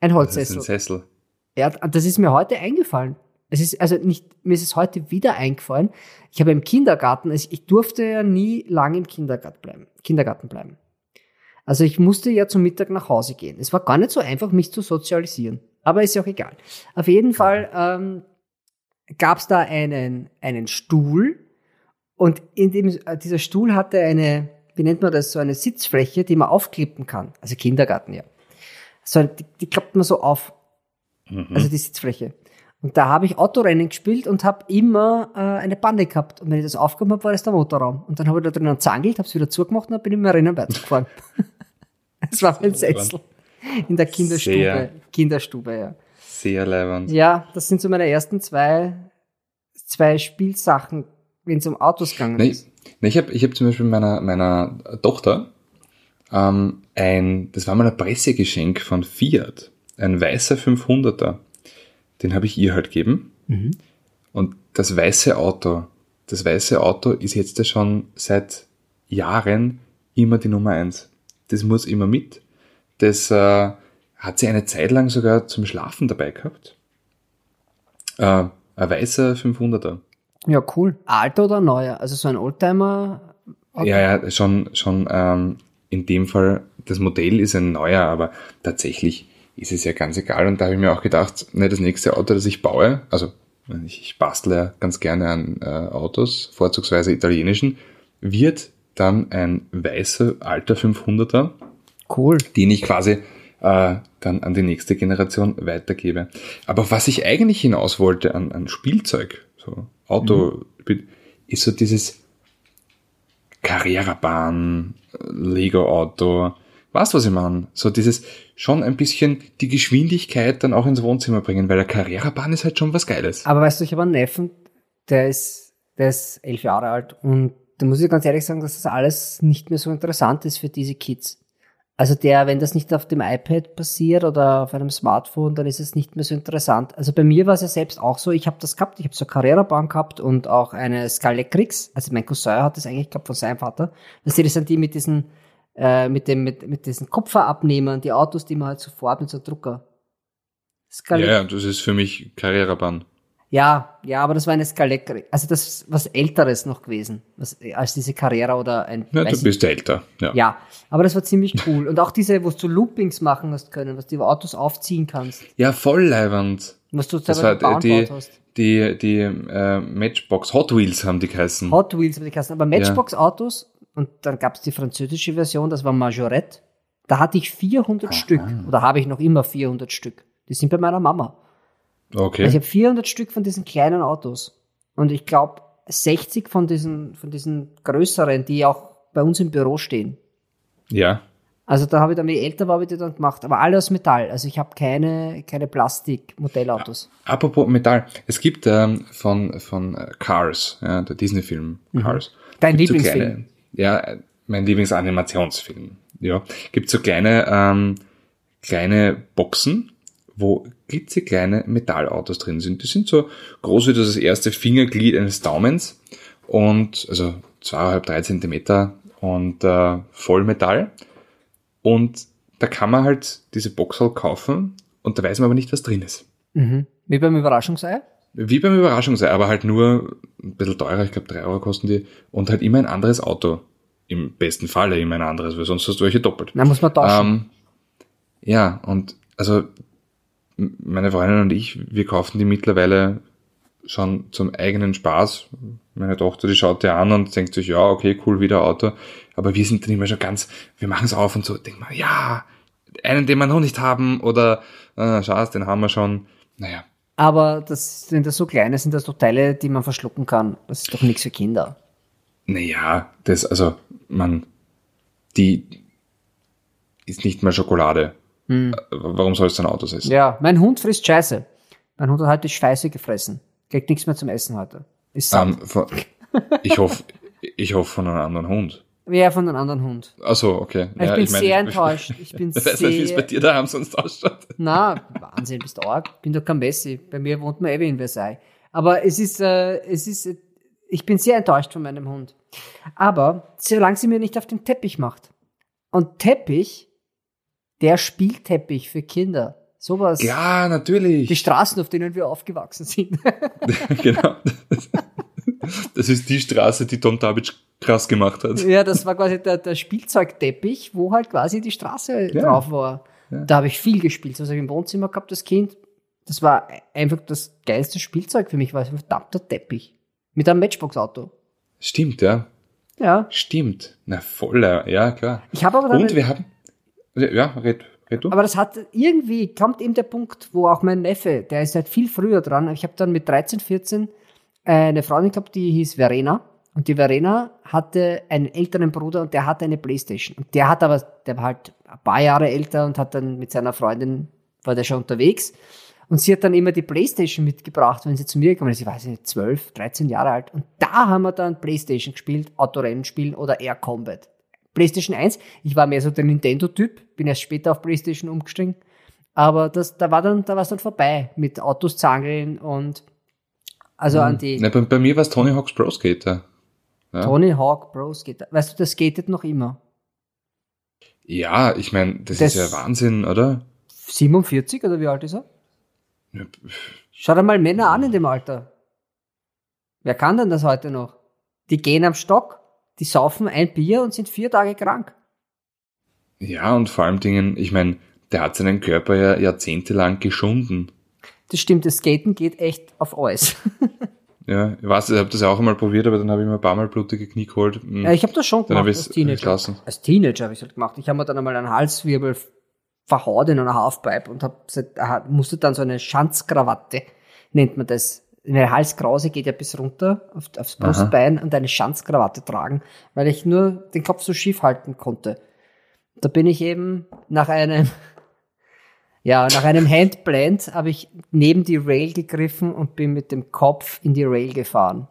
[SPEAKER 1] Ein
[SPEAKER 2] Das ist
[SPEAKER 1] Holzsessel.
[SPEAKER 2] ein Sessel.
[SPEAKER 1] Ja, das ist mir heute eingefallen. Es ist, also nicht, mir ist es heute wieder eingefallen. Ich habe im Kindergarten, also ich durfte ja nie lange im Kindergarten bleiben, Kindergarten bleiben. Also ich musste ja zum Mittag nach Hause gehen. Es war gar nicht so einfach, mich zu sozialisieren. Aber ist ja auch egal. Auf jeden Fall ähm, gab es da einen, einen Stuhl und in dem, äh, dieser Stuhl hatte eine, wie nennt man das, so eine Sitzfläche, die man aufklippen kann. Also Kindergarten, ja. So, die, die klappt man so auf
[SPEAKER 2] Mhm.
[SPEAKER 1] also die Sitzfläche. Und da habe ich Autorennen gespielt und habe immer äh, eine Bande gehabt. Und wenn ich das aufgehoben habe, war das der Motorraum. Und dann habe ich da drinnen zangelt, habe es wieder zugemacht und dann bin ich mit dem Rennen weitergefahren. das war mein Sessel. In der Kinderstube.
[SPEAKER 2] Sehr.
[SPEAKER 1] Kinderstube, ja.
[SPEAKER 2] Sehr leibend.
[SPEAKER 1] Ja, das sind so meine ersten zwei, zwei Spielsachen, wenn es um Autos gegangen
[SPEAKER 2] Nee,
[SPEAKER 1] ist.
[SPEAKER 2] nee, ich habe ich hab zum Beispiel meiner, meiner Tochter ähm, ein, das war mal ein Pressegeschenk von Fiat, ein weißer 500er. Den habe ich ihr halt gegeben.
[SPEAKER 1] Mhm.
[SPEAKER 2] Und das weiße Auto, das weiße Auto ist jetzt ja schon seit Jahren immer die Nummer eins. Das muss immer mit. Das äh, hat sie eine Zeit lang sogar zum Schlafen dabei gehabt. Äh, ein weißer 500er.
[SPEAKER 1] Ja, cool. Alter oder neuer? Also so ein Oldtimer.
[SPEAKER 2] Ja, ja, schon, schon ähm, in dem Fall, das Modell ist ein neuer, aber tatsächlich ist es ja ganz egal. Und da habe ich mir auch gedacht, ne, das nächste Auto, das ich baue, also ich, ich bastle ja ganz gerne an äh, Autos, vorzugsweise italienischen, wird dann ein weißer alter 500er,
[SPEAKER 1] Cool.
[SPEAKER 2] den ich quasi äh, dann an die nächste Generation weitergebe. Aber was ich eigentlich hinaus wollte an, an Spielzeug, so Auto, ist so dieses Carrera-Bahn, Lego-Auto, weißt du, was ich meine? So dieses schon ein bisschen die Geschwindigkeit dann auch ins Wohnzimmer bringen, weil der Carrera-Bahn ist halt schon was Geiles.
[SPEAKER 1] Aber weißt du, ich habe einen Neffen, der ist, der ist elf Jahre alt und da muss ich ganz ehrlich sagen, dass das alles nicht mehr so interessant ist für diese Kids. Also der, wenn das nicht auf dem iPad passiert oder auf einem Smartphone, dann ist es nicht mehr so interessant. Also bei mir war es ja selbst auch so, ich habe das gehabt, ich habe so eine Carrera-Bahn gehabt und auch eine Scalecrix, also mein Cousin hat das eigentlich gehabt von seinem Vater. Das sind die mit diesen, äh, mit dem, mit, mit diesen Kupferabnehmern, die Autos, die man halt sofort mit so Drucker. Scale
[SPEAKER 2] Ja, ja, das ist für mich Carrera-Bahn.
[SPEAKER 1] ja, ja, aber das war eine Scalec, also das ist was Älteres noch gewesen, was, als diese Carrera oder ein,
[SPEAKER 2] Ja, du bist älter. Ja.
[SPEAKER 1] ja, aber das war ziemlich cool. Und auch diese, wo du Loopings machen hast können, was du über Autos aufziehen kannst,
[SPEAKER 2] ja, voll leibend.
[SPEAKER 1] was du
[SPEAKER 2] Das war die,
[SPEAKER 1] hast.
[SPEAKER 2] die, die äh, Matchbox, Hot Wheels haben die geheißen.
[SPEAKER 1] Hot Wheels habe ich geheißen, aber Matchbox-Autos und dann gab es die französische Version, das war Majorette. Da hatte ich 400 Stück oder habe ich noch immer 400 Stück. Die sind bei meiner Mama.
[SPEAKER 2] Okay.
[SPEAKER 1] Also ich habe 400 Stück von diesen kleinen Autos. Und ich glaube 60 von diesen, von diesen größeren, die auch bei uns im Büro stehen.
[SPEAKER 2] ja.
[SPEAKER 1] Also da habe ich dann, ich älter war, habe ich die dann gemacht. Aber alle aus Metall. Also ich habe keine, keine Plastik-Modellautos.
[SPEAKER 2] Apropos Metall. Es gibt ähm, von, von äh, Cars, ja, der Disney-Film Cars.
[SPEAKER 1] Mhm. Dein Lieblingsfilm?
[SPEAKER 2] Ja, mein Lieblingsanimationsfilm. Ja. Gibt so kleine, ähm, kleine Boxen, wo klitzekleine Metallautos drin sind. Die sind so groß wie das erste Fingerglied eines Daumens und also zweieinhalb, drei Zentimeter und äh, Vollmetall. Und da kann man halt diese Box halt kaufen und da weiß man aber nicht, was drin ist.
[SPEAKER 1] Mhm. Wie beim Überraschungsei?
[SPEAKER 2] Wie beim Überraschungsei, aber halt nur ein bisschen teurer, ich glaube drei Euro kosten die und halt immer ein anderes Auto. Im besten Falle immer ein anderes, weil sonst hast du welche doppelt.
[SPEAKER 1] Na, muss man tauschen.
[SPEAKER 2] Ähm, ja, und also meine Freundin und ich, wir kaufen die mittlerweile schon zum eigenen Spaß. Meine Tochter, die schaut dir an und denkt sich, ja, okay, cool, wieder Auto. Aber wir sind dann immer schon ganz, wir machen es auf und so, denken wir, ja, einen, den wir noch nicht haben oder, äh, schau, den haben wir schon. Naja,
[SPEAKER 1] Aber das sind das so kleine, sind das doch Teile, die man verschlucken kann. Das ist doch nichts für Kinder.
[SPEAKER 2] Naja, das, also, man, die ist nicht mehr Schokolade. Äh, Warum soll es dann Autos essen?
[SPEAKER 1] Ja, mein Hund frisst Scheiße. Mein Hund hat heute Scheiße gefressen. Kriegt nichts mehr zum Essen heute. Ist satt.
[SPEAKER 2] Ähm, von, ich hoffe, ich hoffe von einem anderen Hund.
[SPEAKER 1] Wer von einem anderen Hund.
[SPEAKER 2] Ach so, okay.
[SPEAKER 1] Ich bin sehr enttäuscht. Ich bin
[SPEAKER 2] Ich weiß nicht, wie es bei
[SPEAKER 1] sehr.
[SPEAKER 2] dir daheim sonst ausschaut.
[SPEAKER 1] Na, Wahnsinn, bist du arg. Bin doch kein Messi. Bei mir wohnt man eh wie in Versailles. Aber es ist, äh, es ist, äh, ich bin sehr enttäuscht von meinem Hund. Aber solange sie mir nicht auf den Teppich macht. Und Teppich, der Spielteppich für Kinder. Sowas.
[SPEAKER 2] Ja, natürlich.
[SPEAKER 1] Die Straßen, auf denen wir aufgewachsen sind.
[SPEAKER 2] genau. Das ist die Straße, die Tom Davic krass gemacht hat.
[SPEAKER 1] ja, das war quasi der, der Spielzeugteppich, wo halt quasi die Straße
[SPEAKER 2] Ja.
[SPEAKER 1] drauf war.
[SPEAKER 2] Ja.
[SPEAKER 1] Da habe ich viel gespielt. Das habe ich im Wohnzimmer gehabt, das Kind. Das war einfach das geilste Spielzeug für mich, war ein verdammter Teppich. Mit einem Matchbox-Auto.
[SPEAKER 2] Stimmt, ja.
[SPEAKER 1] Ja.
[SPEAKER 2] Stimmt. Na, voller, ja, klar.
[SPEAKER 1] Ich habe aber dann.
[SPEAKER 2] Und wir haben, ja, red, red du.
[SPEAKER 1] aber das hat irgendwie, kommt eben der Punkt, wo auch mein Neffe, der ist halt viel früher dran. Ich habe dann mit 13, 14 eine Freundin gehabt, die hieß Verena. Und die Verena hatte einen älteren Bruder und der hatte eine Playstation. Und der hat aber, der war halt ein paar Jahre älter und hat dann mit seiner Freundin, war der schon unterwegs. Und sie hat dann immer die Playstation mitgebracht, wenn sie zu mir gekommen ist. Ich weiß nicht, 12, 13 Jahre alt. Und da haben wir dann Playstation gespielt, Autorennenspielen oder Air Combat. Playstation 1, ich war mehr so der Nintendo-Typ, bin erst später auf Playstation umgestiegen. Aber das, da war dann, da war es dann vorbei mit Autos zangeln und also an die
[SPEAKER 2] Na, bei, bei mir war es Tony Hawk's Pro Skater. Ja,
[SPEAKER 1] Tony Hawk Pro Skater. Weißt du, das skatet noch immer.
[SPEAKER 2] ja ich meine, das,
[SPEAKER 1] Das-
[SPEAKER 2] ist ja Wahnsinn, oder?
[SPEAKER 1] 47 oder wie alt ist er?
[SPEAKER 2] Ja,
[SPEAKER 1] Schau dir mal Männer an in dem Alter. Wer kann denn das heute noch? Die gehen am Stock, die saufen ein Bier und sind vier Tage krank.
[SPEAKER 2] Ja, und vor allem Dingen, ich meine, der hat seinen Körper ja jahrzehntelang geschunden.
[SPEAKER 1] Das stimmt, das Skaten geht echt auf alles.
[SPEAKER 2] Ja, ich weiß, ich habe das auch einmal probiert, aber dann habe ich mir ein paar Mal blutige Knie geholt. Hm.
[SPEAKER 1] Ja, ich habe das schon gemacht als Teenager. Als Teenager habe ich halt gemacht. Ich habe mir dann einmal einen Halswirbel verhaut in einer Halfpipe und hab, seit- aha, musste dann so eine Schanzkrawatte, nennt man das. Eine Halskrause geht ja bis runter auf, aufs Brustbein und eine Schanzkrawatte tragen, weil ich nur den Kopf so schief halten konnte. Da bin ich eben nach einem, ja, nach einem Handplant habe ich neben die Rail gegriffen und bin mit dem Kopf in die Rail gefahren.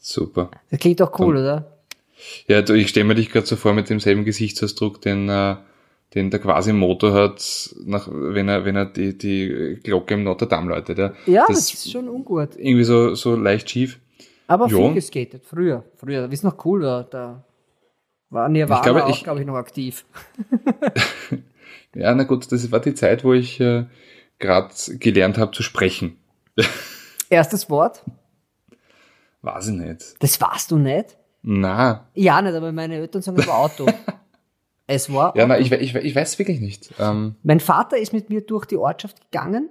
[SPEAKER 2] Super.
[SPEAKER 1] Das klingt doch cool, oder?
[SPEAKER 2] Ja, du, ich stelle mir dich gerade so vor mit demselben Gesichtsausdruck, den, äh, den der quasi Motor hat, nach, wenn er, wenn er die, die Glocke im Notre Dame läutet. Ja,
[SPEAKER 1] Ja, das, ist schon ungut.
[SPEAKER 2] irgendwie so, so leicht schief.
[SPEAKER 1] Aber
[SPEAKER 2] Ja.
[SPEAKER 1] viel geskatet, früher. Früher, wie es noch cool war, da war Nirvana
[SPEAKER 2] Ich glaube,
[SPEAKER 1] auch,
[SPEAKER 2] ich-
[SPEAKER 1] glaube ich, noch aktiv.
[SPEAKER 2] Ja, na gut, das war die Zeit, wo ich äh, gerade gelernt habe zu sprechen.
[SPEAKER 1] Erstes Wort,
[SPEAKER 2] Weiß ich nicht.
[SPEAKER 1] das warst du nicht?
[SPEAKER 2] Na,
[SPEAKER 1] Ja, nicht, aber meine Eltern sagen, war Auto. es war
[SPEAKER 2] ja,
[SPEAKER 1] Auto.
[SPEAKER 2] na, ich, we- ich, we- ich weiß wirklich nicht. Ähm,
[SPEAKER 1] Mein Vater ist mit mir durch die Ortschaft gegangen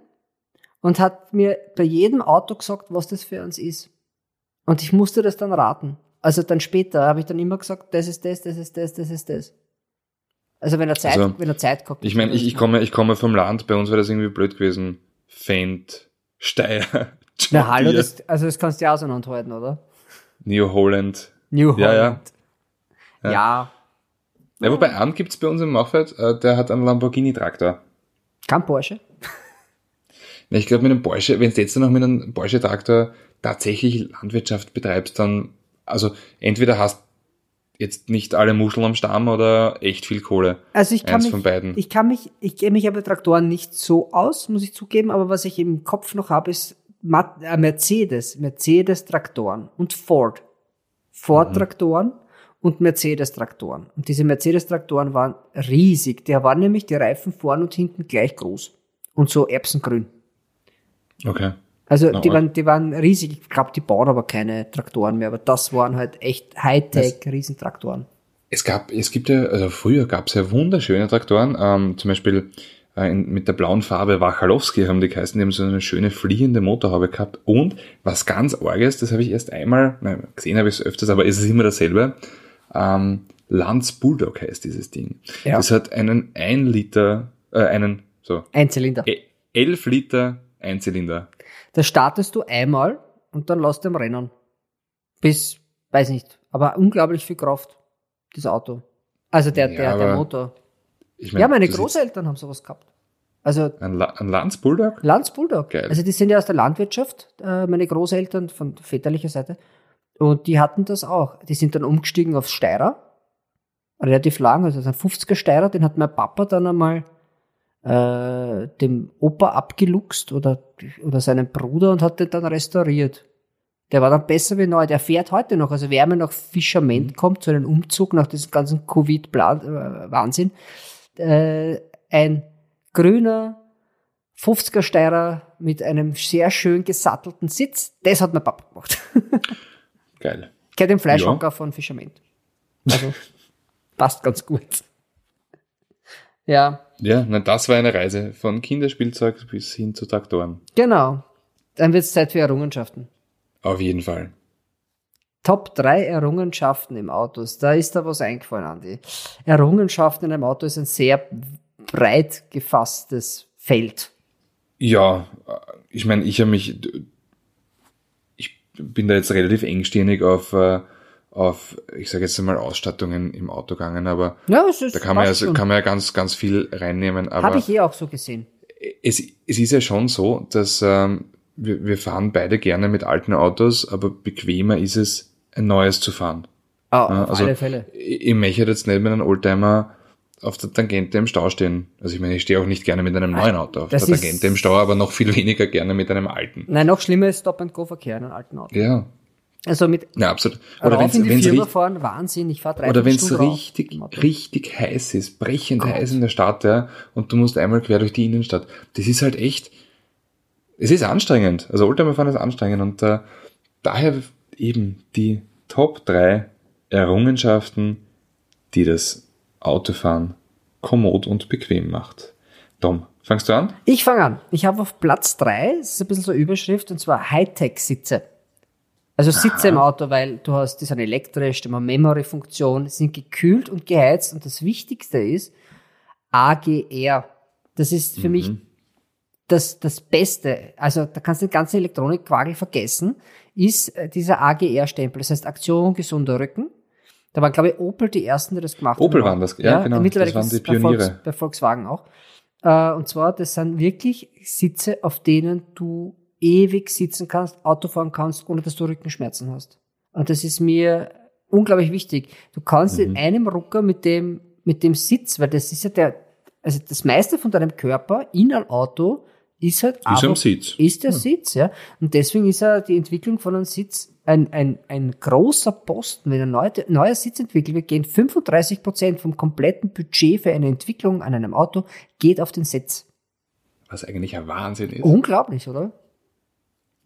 [SPEAKER 1] und hat mir bei jedem Auto gesagt, was das für uns ist. Und ich musste das dann raten. Also dann später habe ich dann immer gesagt, das ist das, das ist das, das ist das. Also wenn er Zeit,
[SPEAKER 2] Also,
[SPEAKER 1] wenn er Zeit gehabt
[SPEAKER 2] ich meine, ich, ich, komme, ich komme vom Land, bei uns wäre das irgendwie blöd gewesen. Fendt, Steyr,
[SPEAKER 1] Na hallo, das, also das kannst du ja auseinanderhalten, oder?
[SPEAKER 2] New Holland.
[SPEAKER 1] New Holland.
[SPEAKER 2] Ja, ja.
[SPEAKER 1] Ja.
[SPEAKER 2] Ja. Ja, wobei einen gibt's bei uns im Machfeld, äh, der hat einen Lamborghini-Traktor.
[SPEAKER 1] Kein Porsche.
[SPEAKER 2] Ja, Ich glaube, mit einem Porsche, wenn du jetzt noch mit einem Porsche-Traktor tatsächlich Landwirtschaft betreibst, dann, also entweder hast jetzt nicht alle Muscheln am Stamm oder echt viel Kohle.
[SPEAKER 1] Also ich kann
[SPEAKER 2] Eins
[SPEAKER 1] mich,
[SPEAKER 2] von beiden.
[SPEAKER 1] ich kann mich, ich kenne mich aber Traktoren nicht so aus, muss ich zugeben, aber was ich im Kopf noch habe, ist äh, Mercedes, Mercedes-Traktoren und Ford. Ford-Traktoren und Mercedes-Traktoren. Und diese Mercedes-Traktoren waren riesig. Die waren nämlich die Reifen vorn und hinten gleich groß. Und so erbsengrün.
[SPEAKER 2] Okay.
[SPEAKER 1] Also
[SPEAKER 2] Na,
[SPEAKER 1] die waren, die waren riesig. Ich glaube, die bauen aber keine Traktoren mehr. Aber das waren halt echt Hightech Riesentraktoren.
[SPEAKER 2] Es gab, es gibt ja, also früher gab es ja wunderschöne Traktoren, ähm, zum Beispiel äh, in, mit der blauen Farbe Wachalowski haben die geheißen, die haben so eine schöne fliehende Motorhaube gehabt und was ganz arges, das habe ich erst einmal, nein, gesehen habe ich es öfters, aber es ist immer dasselbe, ähm, Lanz Bulldog heißt dieses Ding.
[SPEAKER 1] Ja.
[SPEAKER 2] Das hat einen 1 Liter, äh, einen, so,
[SPEAKER 1] Ein Zylinder.
[SPEAKER 2] e- 11 Liter Einzylinder.
[SPEAKER 1] Da startest du einmal und dann lässt du am Rennen. Bis, weiß nicht, aber unglaublich viel Kraft, das Auto. Also der,
[SPEAKER 2] Ja,
[SPEAKER 1] der, der Motor.
[SPEAKER 2] Ich
[SPEAKER 1] Ja, meine Großeltern haben sowas gehabt. Also
[SPEAKER 2] Ein, La ein Lanz Bulldog?
[SPEAKER 1] Lanz Bulldog.
[SPEAKER 2] Geil.
[SPEAKER 1] Also die sind ja aus der Landwirtschaft, äh, meine Großeltern von väterlicher Seite. Und die hatten das auch. Die sind dann umgestiegen aufs Steirer. Relativ lang, also ein 50er Steirer, den hat mein Papa dann einmal äh, dem Opa abgeluchst oder, oder seinem Bruder und hat den dann restauriert. Der war dann besser wie neu. Der fährt heute noch. Also wer mal nach Fischerment kommt, zu einem Umzug nach diesem ganzen Covid-Wahnsinn, äh, ein grüner 50er Steirer mit einem sehr schön gesattelten Sitz, das hat mein Papa gemacht.
[SPEAKER 2] Geil.
[SPEAKER 1] Kennt den Fleischhocker ja. von Fischerment. Also passt ganz gut. Ja.
[SPEAKER 2] Ja, na, das war eine Reise von Kinderspielzeug bis hin zu Traktoren.
[SPEAKER 1] Genau. Dann wird es Zeit für Errungenschaften.
[SPEAKER 2] Auf jeden Fall.
[SPEAKER 1] Top 3 Errungenschaften im Auto. Da ist da was eingefallen, Andi. Errungenschaften in einem Auto ist ein sehr breit gefasstes Feld.
[SPEAKER 2] Ja, ich meine, ich habe mich, ich bin da jetzt relativ engstirnig auf, äh, auf, ich sage jetzt einmal Ausstattungen im Auto gegangen, aber
[SPEAKER 1] ja,
[SPEAKER 2] da kann man, ja, kann man ja ganz, ganz viel reinnehmen. Habe
[SPEAKER 1] ich eh auch so gesehen.
[SPEAKER 2] Es, es ist ja schon so, dass ähm, wir, wir fahren beide gerne mit alten Autos, aber bequemer ist es, ein neues zu fahren.
[SPEAKER 1] Ah, auf also, alle Fälle.
[SPEAKER 2] Ich, ich möchte jetzt nicht mit einem Oldtimer auf der Tangente im Stau stehen. Also ich meine, ich stehe auch nicht gerne mit einem neuen Auto auf das der Tangente im Stau, aber noch viel weniger gerne mit einem alten.
[SPEAKER 1] Nein, noch schlimmer ist Stop-and-Go-Verkehr in einem alten Auto.
[SPEAKER 2] Ja.
[SPEAKER 1] Also mit
[SPEAKER 2] ja, absolut.
[SPEAKER 1] Oder wenn in die Firma fahren, Wahnsinn, ich fahre drei
[SPEAKER 2] Oder wenn es richtig, richtig heiß ist, brechend Gott. heiß in der Stadt, ja, und du musst einmal quer durch die Innenstadt. Das ist halt echt, es ist anstrengend. Also Oldtimer fahren ist anstrengend und äh, daher eben die Top 3 Errungenschaften, die das Autofahren kommod und bequem macht. Tom, fangst du an?
[SPEAKER 1] Ich fange an. Ich habe auf Platz drei, das ist ein bisschen so eine Überschrift, und zwar Hightech-Sitze. Also Sitze Aha. im Auto, weil du hast, die sind elektrisch, die haben Memory-Funktion, sind gekühlt und geheizt und das Wichtigste ist AGR. Das ist für mhm. mich das, das Beste. Also da kannst du den ganzen Elektronikquagel vergessen, ist äh, dieser AGR-Stempel. Das heißt Aktion gesunder Rücken. Da waren, glaube ich, Opel die ersten, die das gemacht
[SPEAKER 2] haben. Opel waren das, ja, ja genau.
[SPEAKER 1] Mittlerweile das waren die Pioniere. Bei, Volks, bei Volkswagen auch. Äh, und zwar, das sind wirklich Sitze, auf denen du ewig sitzen kannst, Auto fahren kannst, ohne dass du Rückenschmerzen hast. Und das ist mir unglaublich wichtig. Du kannst mhm. in einem Rucker mit dem, mit dem Sitz, weil das ist ja der, also das meiste von deinem Körper in einem Auto ist halt
[SPEAKER 2] ist aber, Sitz.
[SPEAKER 1] Ist der ja. Sitz, ja. Und deswegen ist ja die Entwicklung von einem Sitz ein, ein, ein großer Posten. Wenn ein neuer, neuer Sitz entwickelt wird, gehen 35 Prozent vom kompletten Budget für eine Entwicklung an einem Auto geht auf den Sitz.
[SPEAKER 2] Was eigentlich ein Wahnsinn ist.
[SPEAKER 1] Unglaublich, oder?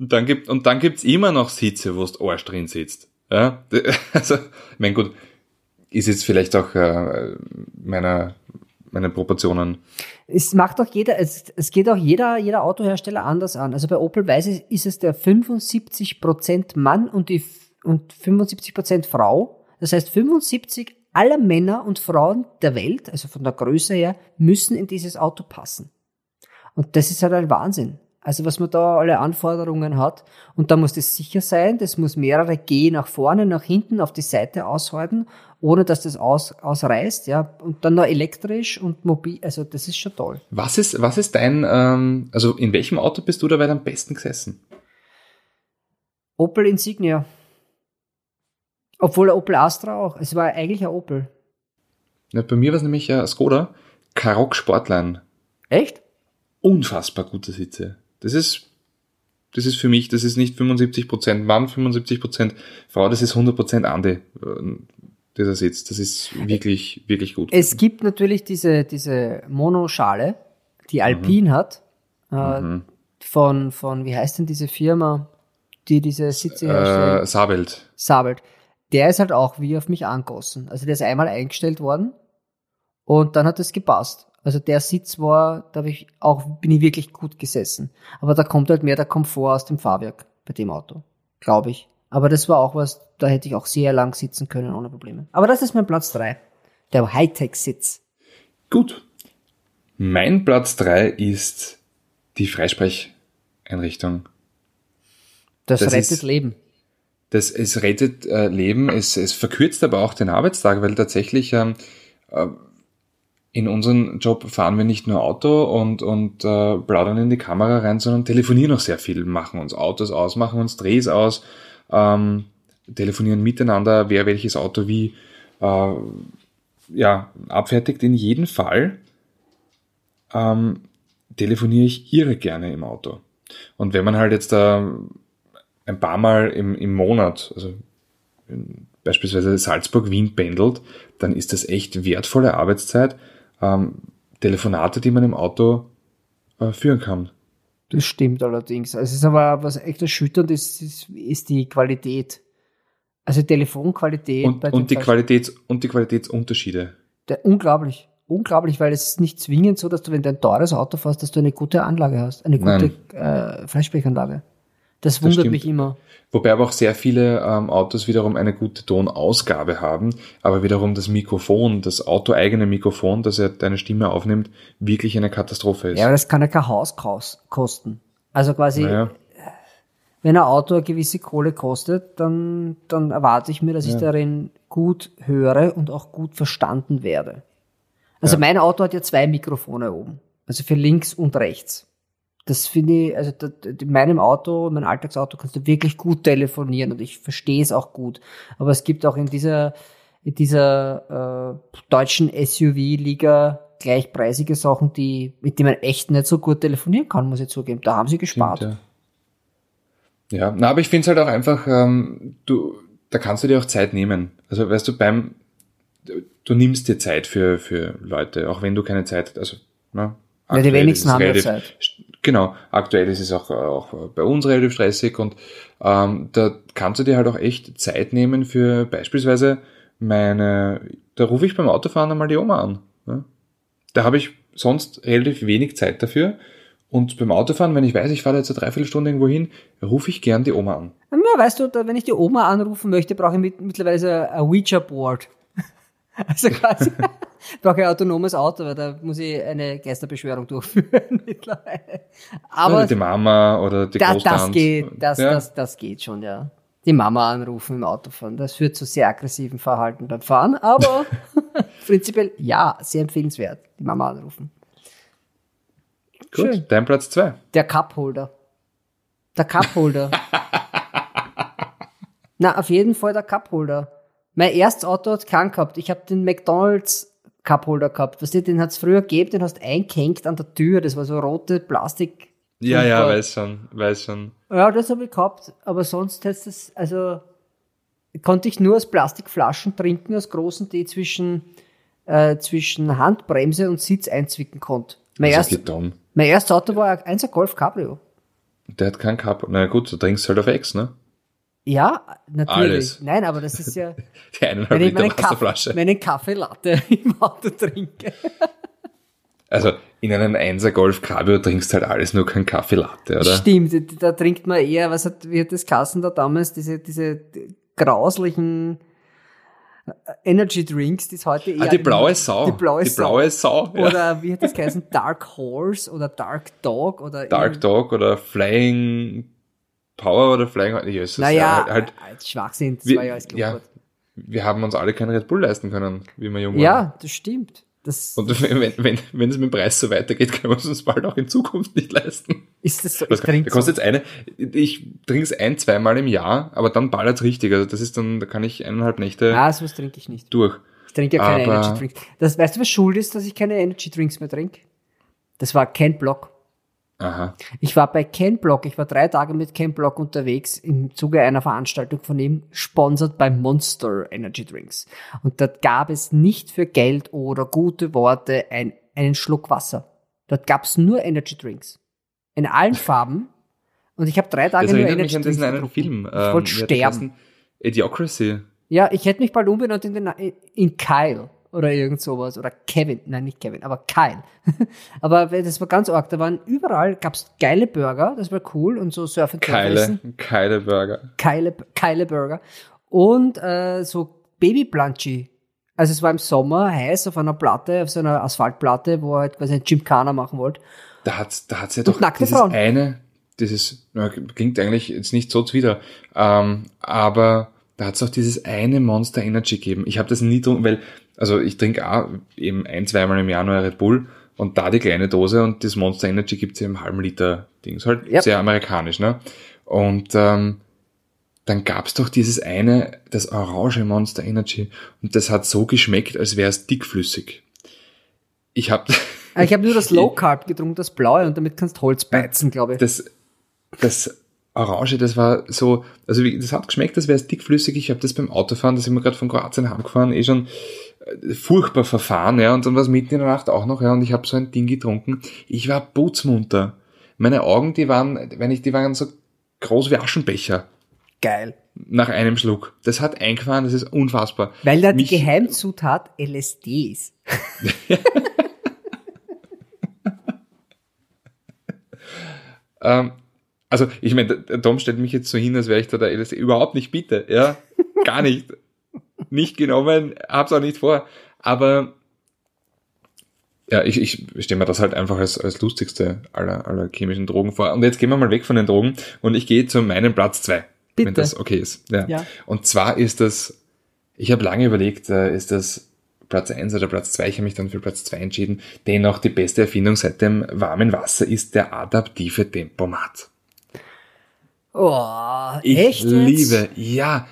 [SPEAKER 2] Und dann gibt, und dann gibt's immer noch Sitze, wo du Arsch drin sitzt. Ja, also, mein gut, ist jetzt vielleicht auch äh, meiner meine Proportionen.
[SPEAKER 1] Es macht auch jeder, es, es geht auch jeder, jeder Autohersteller anders an. Also bei Opel weiß ich, ist es der 75% Mann und die und 75% Frau. Das heißt, 75 aller Männer und Frauen der Welt, also von der Größe her, müssen in dieses Auto passen. Und das ist halt ein Wahnsinn. Also was man da alle Anforderungen hat. Und da muss das sicher sein, das muss mehrere G nach vorne, nach hinten, auf die Seite aushalten, ohne dass das aus, ausreißt, ja. Und dann noch elektrisch und mobil, also das ist schon toll.
[SPEAKER 2] Was ist, was ist dein, ähm, also in welchem Auto bist du dabei am besten gesessen?
[SPEAKER 1] Opel Insignia. Obwohl der Opel Astra auch. Es war eigentlich ein Opel.
[SPEAKER 2] Ja, bei mir war es nämlich ein Skoda Karoq Sportline.
[SPEAKER 1] Echt?
[SPEAKER 2] Unfassbar gute Sitze. Das ist, das ist für mich, das ist nicht 75% Mann, 75% Frau, das ist 100% Ande, äh, dieser Sitz. Das ist wirklich, wirklich gut.
[SPEAKER 1] Es gibt natürlich diese, diese Monoschale, die Alpin mhm. hat, äh, mhm. von, von, wie heißt denn diese Firma, die diese Sitze
[SPEAKER 2] herstellt? Äh, Sabelt.
[SPEAKER 1] Sabelt. Der ist halt auch wie auf mich angossen. Also der ist einmal eingestellt worden und dann hat es gepasst. Also der Sitz war, da ich auch, bin ich wirklich gut gesessen. Aber da kommt halt mehr der Komfort aus dem Fahrwerk bei dem Auto, glaube ich. Aber das war auch was, da hätte ich auch sehr lang sitzen können ohne Probleme. Aber das ist mein Platz drei, der Hightech-Sitz.
[SPEAKER 2] Gut. Mein Platz drei ist die Freisprecheinrichtung.
[SPEAKER 1] Das, das rettet ist, Leben.
[SPEAKER 2] Das, es rettet äh, Leben, es, es verkürzt aber auch den Arbeitstag, weil tatsächlich ähm, äh, in unserem Job fahren wir nicht nur Auto und, und äh, plaudern in die Kamera rein, sondern telefonieren auch sehr viel, machen uns Autos aus, machen uns Drehs aus, ähm, telefonieren miteinander, wer welches Auto wie äh, ja, abfertigt. In jedem Fall ähm, telefoniere ich irre gerne im Auto. Und wenn man halt jetzt da ein paar Mal im, im Monat, also beispielsweise Salzburg-Wien pendelt, dann ist das echt wertvolle Arbeitszeit, ähm, Telefonate, die man im Auto äh, führen kann.
[SPEAKER 1] Das stimmt allerdings. Also es ist aber was echt erschütternd ist, ist, ist die Qualität. Also Telefonqualität.
[SPEAKER 2] Und, und, die Qualitäts, und die Qualitätsunterschiede.
[SPEAKER 1] Der, unglaublich. Unglaublich, weil es ist nicht zwingend so, dass du, wenn du ein teures Auto fährst, dass du eine gute Anlage hast. Eine gute äh, Freisprechanlage. Das wundert das mich immer.
[SPEAKER 2] Wobei aber auch sehr viele ähm, Autos wiederum eine gute Tonausgabe haben, aber wiederum das Mikrofon, das autoeigene Mikrofon, das ja deine Stimme aufnimmt, wirklich eine Katastrophe ist.
[SPEAKER 1] Ja, aber das kann ja kein Haus kosten. Also quasi, naja. wenn ein Auto eine gewisse Kohle kostet, dann, dann erwarte ich mir, dass ja. ich darin gut höre und auch gut verstanden werde. Also ja. mein Auto hat ja zwei Mikrofone oben. Also für links und rechts das finde ich, also das, in meinem Auto, in meinem Alltagsauto kannst du wirklich gut telefonieren und ich verstehe es auch gut. Aber es gibt auch in dieser, in dieser äh, deutschen SUV-Liga gleichpreisige Sachen, die, mit denen man echt nicht so gut telefonieren kann, muss ich zugeben. Da haben sie gespart.
[SPEAKER 2] Stimmt, ja. ja, na, aber ich finde es halt auch einfach, ähm, du, da kannst du dir auch Zeit nehmen. Also weißt du, beim, du nimmst dir Zeit für, für Leute, auch wenn du keine Zeit, also, na,
[SPEAKER 1] ja, die wenigsten haben ja Zeit.
[SPEAKER 2] Genau, aktuell ist es auch, auch bei uns relativ stressig und ähm, da kannst du dir halt auch echt Zeit nehmen für beispielsweise meine, da rufe ich beim Autofahren einmal die Oma an. Ja? Da habe ich sonst relativ wenig Zeit dafür. Und beim Autofahren, wenn ich weiß, ich fahre jetzt eine Dreiviertelstunde irgendwo hin, rufe ich gern die Oma an.
[SPEAKER 1] Ja, weißt du, wenn ich die Oma anrufen möchte, brauche ich mittlerweile ein Ouija-Board. Also quasi brauche ich ein autonomes Auto, weil da muss ich eine Geisterbeschwörung durchführen mittlerweile.
[SPEAKER 2] Aber oder die Mama oder die
[SPEAKER 1] da, Das geht, das, ja. das, das geht schon, ja. Die Mama anrufen im Autofahren. Das führt zu sehr aggressiven Verhalten beim Fahren, aber prinzipiell ja, sehr empfehlenswert. Die Mama anrufen.
[SPEAKER 2] Gut, Schön. dein Platz zwei.
[SPEAKER 1] Der Cupholder. Der Cupholder. Na, auf jeden Fall der Cupholder. Mein erstes Auto hat keinen gehabt. Ich habe den McDonalds Cupholder gehabt. Weißt du, den hat's früher gegeben, den hast du eingehängt an der Tür. Das war so rote Plastik.
[SPEAKER 2] Ja, ja, weiß schon, weiß schon.
[SPEAKER 1] Ja, das habe ich gehabt. Aber sonst hättest das, also konnte ich nur aus Plastikflaschen trinken, aus großen, die zwischen, äh, zwischen Handbremse und Sitz einzwicken konnte. Mein, erst, mein erstes Auto war ein 1 Golf Cabrio.
[SPEAKER 2] Der hat kein Cabrio. Na gut, du trinkst halt auf Ex, ne?
[SPEAKER 1] Ja, natürlich. Alles. Nein, aber das ist ja.
[SPEAKER 2] Die eineinhalb Liter Wasserflasche.
[SPEAKER 1] Wenn ich einen Kaffee Latte im Auto trinke.
[SPEAKER 2] Also in einem 1er Golf Cabrio trinkst halt alles nur kein Kaffee Latte, oder?
[SPEAKER 1] Stimmt, da trinkt man eher, was hat, wie hat das Kassen da damals, diese, diese grauslichen äh, Energy Drinks, die es heute eher.
[SPEAKER 2] Ah, die blaue Sau.
[SPEAKER 1] Die blaue,
[SPEAKER 2] die blaue Sau.
[SPEAKER 1] Sau ja. Oder wie hat das geheißen? Dark Horse oder Dark Dog oder.
[SPEAKER 2] Dark Dog oder Flying Power oder Flying Horse? Ja,
[SPEAKER 1] naja, halt, halt Schwachsinn, das wir, war ja als
[SPEAKER 2] ja, wir haben uns alle keinen Red Bull leisten können, wie wir jung
[SPEAKER 1] waren. Ja, das stimmt. Das
[SPEAKER 2] und wenn, wenn, wenn es mit dem Preis so weitergeht, können wir es uns bald auch in Zukunft nicht leisten.
[SPEAKER 1] Ist das so?
[SPEAKER 2] Das kann, kostet jetzt eine, ich trinke es ein, zweimal im Jahr, aber dann ballert es richtig. Also das ist dann, da kann ich eineinhalb Nächte.
[SPEAKER 1] Ah, sowas trinke ich nicht.
[SPEAKER 2] Durch.
[SPEAKER 1] Ich trinke ja keine aber Energy Drinks. Das, weißt du, was schuld ist, dass ich keine Energy Drinks mehr trinke? Das war kein Block.
[SPEAKER 2] Aha.
[SPEAKER 1] Ich war bei Ken Block, ich war drei Tage mit Ken Block unterwegs im Zuge einer Veranstaltung von ihm, sponsert bei Monster Energy Drinks. Und dort gab es nicht für Geld oder gute Worte ein, einen Schluck Wasser. Dort gab es nur Energy Drinks. In allen Farben. Und ich habe drei Tage
[SPEAKER 2] das
[SPEAKER 1] nur
[SPEAKER 2] Energy mich an Drinks einen Film.
[SPEAKER 1] Ich ähm, wollte sterben.
[SPEAKER 2] Idiocracy.
[SPEAKER 1] Ja, ich hätte mich bald umbenannt in, den, in Kyle oder irgend sowas. Oder Kevin, nein, nicht Kevin, aber Kyle. aber das war ganz arg. Da waren überall, gab's geile Burger, das war cool und so Surf and
[SPEAKER 2] Keile, Keile Burger.
[SPEAKER 1] Keile, Keile Burger. Und äh, so Baby Blunchy. Also es war im Sommer heiß auf einer Platte, auf so einer Asphaltplatte, wo er halt quasi ein Gymkhana machen wollte.
[SPEAKER 2] Da hat's, da hat's ja doch dieses Frauen. eine, dieses, klingt eigentlich jetzt nicht so zuwider, ähm, aber da hat's auch dieses eine Monster Energy gegeben. Ich habe das nie drum, weil also ich trinke auch eben ein, zweimal im Jahr nur Red Bull und da die kleine Dose und das Monster Energy gibt's ja im halben Liter Dings. Halt yep. sehr amerikanisch, ne? Und ähm, dann gab's doch dieses eine, das orange Monster Energy und das hat so geschmeckt, als wäre es dickflüssig. Ich habe
[SPEAKER 1] ah, ich habe nur das Low Carb getrunken, das blaue und damit kannst du Holz beizen, glaube ich.
[SPEAKER 2] Das, das Orange, das war so, also wie, das hat geschmeckt, das wäre es dickflüssig. Ich habe das beim Autofahren, da sind wir gerade von Kroatien heimgefahren, eh schon furchtbar verfahren, ja, und dann war es mitten in der Nacht auch noch, ja, und ich habe so ein Ding getrunken. Ich war putzmunter. Meine Augen, die waren, wenn ich, die waren so groß wie Aschenbecher
[SPEAKER 1] Geil.
[SPEAKER 2] nach einem Schluck. Das hat eingefahren, das ist unfassbar.
[SPEAKER 1] Weil da die
[SPEAKER 2] Mich-
[SPEAKER 1] Geheimzutat LSD ist.
[SPEAKER 2] Ähm, also, ich meine, der Tom stellt mich jetzt so hin, als wäre ich da der LSD. Überhaupt nicht, bitte. Ja, gar nicht. Nicht genommen, hab's auch nicht vor. Aber ja, ich, ich stelle mir das halt einfach als, als lustigste aller, aller chemischen Drogen vor. Und jetzt gehen wir mal weg von den Drogen und ich gehe zu meinem Platz zwei,
[SPEAKER 1] Bitte.
[SPEAKER 2] wenn das okay ist. Ja.
[SPEAKER 1] Ja.
[SPEAKER 2] Und zwar ist das, ich habe lange überlegt, äh, ist das Platz eins oder Platz zwei? Ich habe mich dann für Platz zwei entschieden. Dennoch die beste Erfindung seit dem warmen Wasser ist der adaptive Tempomat.
[SPEAKER 1] Oh,
[SPEAKER 2] Ich
[SPEAKER 1] echt? jetzt?
[SPEAKER 2] liebe, ja,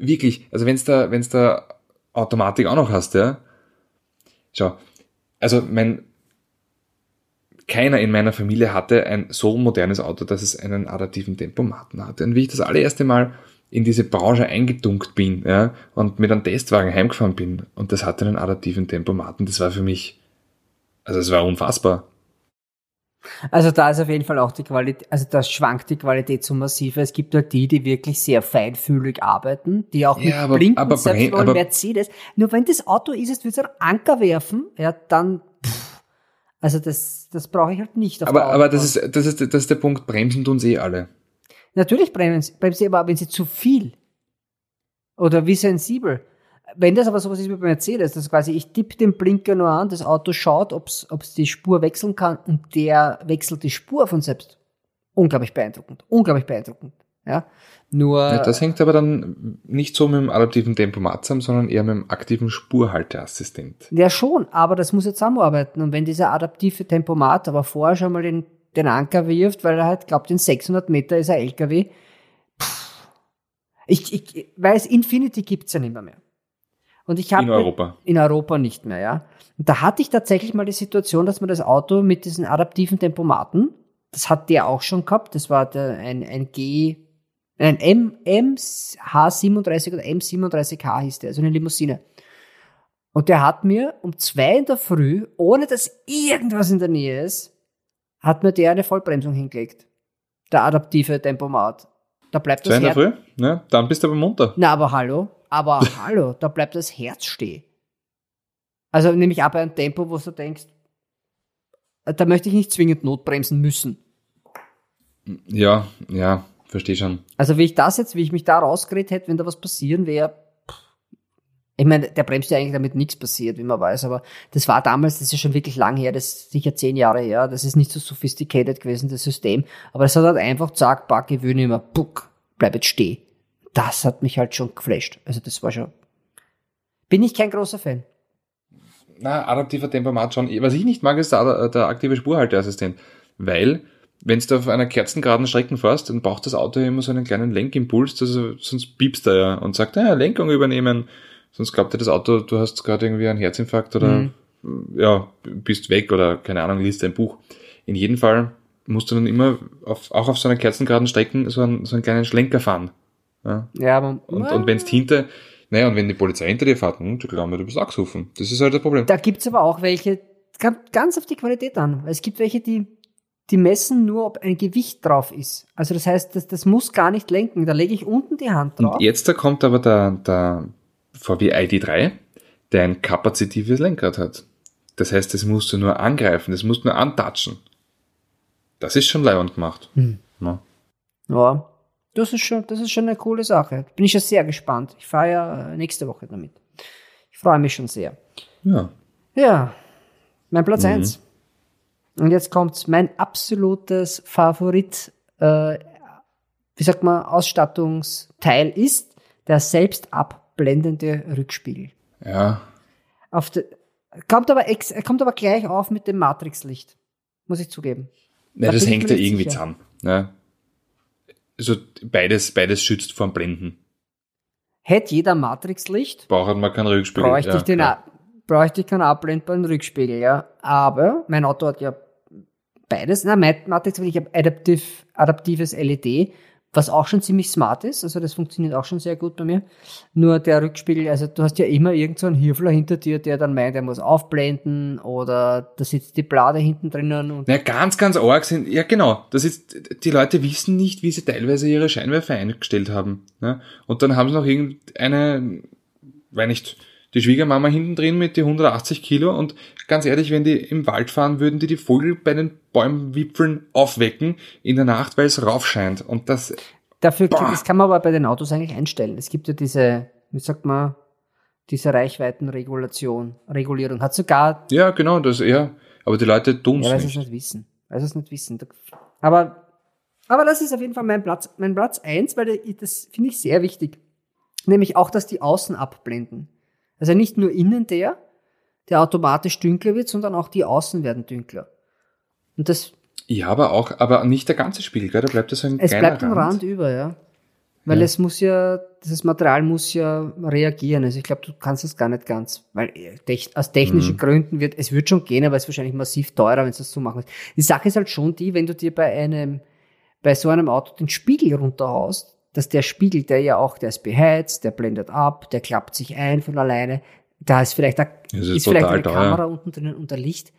[SPEAKER 2] wirklich. Also wenn's da, wenn's da Automatik auch noch hast, ja. Schau, also mein, keiner in meiner Familie hatte ein so modernes Auto, dass es einen adaptiven Tempomaten hatte. Und wie ich das allererste Mal in diese Branche eingedunkt bin, ja, und mit einem Testwagen heimgefahren bin, und das hatte einen adaptiven Tempomaten, das war für mich, also es war unfassbar.
[SPEAKER 1] Also da ist auf jeden Fall auch die Qualität, also da schwankt die Qualität so massiv. Es gibt halt die, die wirklich sehr feinfühlig arbeiten, die auch mit
[SPEAKER 2] Ja, aber-
[SPEAKER 1] Blinken,
[SPEAKER 2] aber
[SPEAKER 1] selbst wollen Mercedes. Nur wenn das Auto ist, es wird einen Anker werfen, ja, dann, pff, also das, das brauche ich halt nicht.
[SPEAKER 2] Aber, aber das ist, das ist, das ist der Punkt, bremsen tun's eh alle.
[SPEAKER 1] Natürlich bremsen sie, bremsen sie aber, wenn sie zu viel oder wie sensibel. Wenn das aber sowas ist wie bei Mercedes, dass quasi ich tippe den Blinker nur an, das Auto schaut, ob es die Spur wechseln kann und der wechselt die Spur von selbst. Unglaublich beeindruckend, unglaublich beeindruckend. Ja, nur
[SPEAKER 2] Ja, das hängt aber dann nicht so mit dem adaptiven Tempomat zusammen, sondern eher mit dem aktiven Spurhalteassistent.
[SPEAKER 1] ja schon, aber das muss ja zusammenarbeiten. Und wenn dieser adaptive Tempomat aber vorher schon mal den, den Anker wirft, weil er halt glaubt, in 600 Meter ist er LKW, pff, ich, ich weiß, Infinity gibt's ja nicht mehr. mehr. Und ich habe
[SPEAKER 2] In Europa.
[SPEAKER 1] in Europa nicht mehr, ja. Und da hatte ich tatsächlich mal die Situation, dass man das Auto mit diesen adaptiven Tempomaten, das hat der auch schon gehabt, das war der, ein, ein G, ein M, MH37 oder M37H hieß der, also eine Limousine. Und der hat mir um zwei in der Früh, ohne dass irgendwas in der Nähe ist, hat mir der eine Vollbremsung hingelegt. Der adaptive Tempomat. Da bleibt
[SPEAKER 2] Zwei
[SPEAKER 1] das
[SPEAKER 2] in der. Früh? Ne? Dann bist du aber munter.
[SPEAKER 1] Na, aber hallo, aber hallo, da bleibt das Herz stehen. Also nämlich auch bei einem Tempo, wo du denkst, äh, da möchte ich nicht zwingend notbremsen müssen.
[SPEAKER 2] Ja, ja, verstehe schon.
[SPEAKER 1] Also wie ich das jetzt, wie ich mich da rausgeredet hätte, wenn da was passieren wäre, ich meine, der bremst ja eigentlich damit nichts passiert, wie man weiß, aber das war damals, das ist schon wirklich lang her, das ist sicher zehn Jahre her, das ist nicht so sophisticated gewesen, das System, aber es hat halt einfach zack, back, gewöhne immer, puck, bleib jetzt stehen. Das hat mich halt schon geflasht. Also das war schon, bin ich kein großer Fan.
[SPEAKER 2] Na, adaptiver Tempomat schon. Was ich nicht mag, ist der, der aktive Spurhalteassistent. Weil, wenn du auf einer kerzengeraden Strecke fährst, dann braucht das Auto immer so einen kleinen Lenkimpuls, also, sonst piepst er ja und sagt, ja, Lenkung übernehmen. Sonst glaubt dir das Auto, du hast gerade irgendwie einen Herzinfarkt oder ja, bist weg oder keine Ahnung, liest ein Buch. In jedem Fall musst du dann immer auf, auch auf so einer kerzengeraden Strecke so einen, so einen kleinen Schlenker fahren. Ja?
[SPEAKER 1] Ja, aber
[SPEAKER 2] Und, und wenn es hinter, naja, und wenn die Polizei hinter dir fährt, hm, du glaubst mir, du bist angesoffen. Das ist halt das Problem.
[SPEAKER 1] Da gibt's aber auch welche, kommt ganz auf die Qualität an. Es gibt welche, die, die messen nur, ob ein Gewicht drauf ist. Also das heißt, das, das muss gar nicht lenken. Da lege ich unten die Hand drauf.
[SPEAKER 2] Und jetzt da kommt aber der, der VW ID3, der ein kapazitives Lenkrad hat. Das heißt, das musst du nur angreifen, das musst du nur antatschen. Das ist schon leibend gemacht.
[SPEAKER 1] Hm.
[SPEAKER 2] Ja.
[SPEAKER 1] Ja, das ist schon, das ist schon eine coole Sache. Bin ich ja sehr gespannt. Ich fahre ja äh, nächste Woche damit. Ich freue mich schon sehr.
[SPEAKER 2] ja.
[SPEAKER 1] Ja, mein Platz
[SPEAKER 2] Mhm.
[SPEAKER 1] eins. Und jetzt kommt mein absolutes Favorit, äh, wie sagt man, Ausstattungsteil ist der selbst abblendende Rückspiegel.
[SPEAKER 2] Ja.
[SPEAKER 1] Auf de, kommt aber ex, er kommt aber gleich auf mit dem Matrixlicht. Muss ich zugeben.
[SPEAKER 2] ja
[SPEAKER 1] Da
[SPEAKER 2] das hängt ja irgendwie
[SPEAKER 1] sicher.
[SPEAKER 2] zusammen. Ja. Also beides, beides schützt vor dem Blenden.
[SPEAKER 1] Hätte jeder Matrixlicht,
[SPEAKER 2] Braucht man keinen Rückspiegel.
[SPEAKER 1] bräuchte,
[SPEAKER 2] ja,
[SPEAKER 1] ich den, a- bräuchte ich keinen abblendbaren Rückspiegel, ja. Aber mein Auto hat ja beides. Na, Matrix, ich habe adaptiv, adaptives LED was auch schon ziemlich smart ist, also das funktioniert auch schon sehr gut bei mir. Nur der Rückspiegel, also du hast ja immer irgend so Hirfler hinter dir, der dann meint, er muss aufblenden oder da sitzt die Blade hinten drinnen. Und
[SPEAKER 2] ja, ganz, ganz arg sind, ja genau, das ist, die Leute wissen nicht, wie sie teilweise ihre Scheinwerfer eingestellt haben. Ne? Und dann haben sie noch irgendeine, weiß nicht, die Schwiegermama hinten drin mit die 180 Kilo und ganz ehrlich, wenn die im Wald fahren, würden die die Vogel bei den Bäumwipfeln aufwecken in der Nacht, weil es raufscheint und das...
[SPEAKER 1] Dafür, boah. das kann man aber bei den Autos eigentlich einstellen. Es gibt ja diese, wie sagt man, diese Reichweitenregulation, Regulierung. Hat sogar...
[SPEAKER 2] Ja, genau, das, ja. Aber die Leute tun es
[SPEAKER 1] ja, nicht. Es nicht wissen. Weil sie es nicht wissen. Aber, aber das ist auf jeden Fall mein Platz, mein Platz eins, weil das finde ich sehr wichtig. Nämlich auch, dass die Außen abblenden. Also nicht nur innen der, der automatisch dünkler wird, sondern auch die Außen werden dünkler. Und das.
[SPEAKER 2] Ja, aber auch, aber nicht der ganze Spiegel, gell? Da bleibt das ein
[SPEAKER 1] Es bleibt ein Rand. Rand über, ja. Weil ja. es muss ja, dieses Material muss ja reagieren. Also ich glaube, du kannst das gar nicht ganz, weil aus technischen mhm. Gründen wird, es wird schon gehen, aber es ist wahrscheinlich massiv teurer, wenn du das so machen willst. Die Sache ist halt schon die, wenn du dir bei einem, bei so einem Auto den Spiegel runterhaust, dass der Spiegel, der ja auch, der ist beheizt, der blendet ab, der klappt sich ein von alleine. Da ist vielleicht, da ist, ist vielleicht eine teuer. Kamera unten drinnen unter Licht.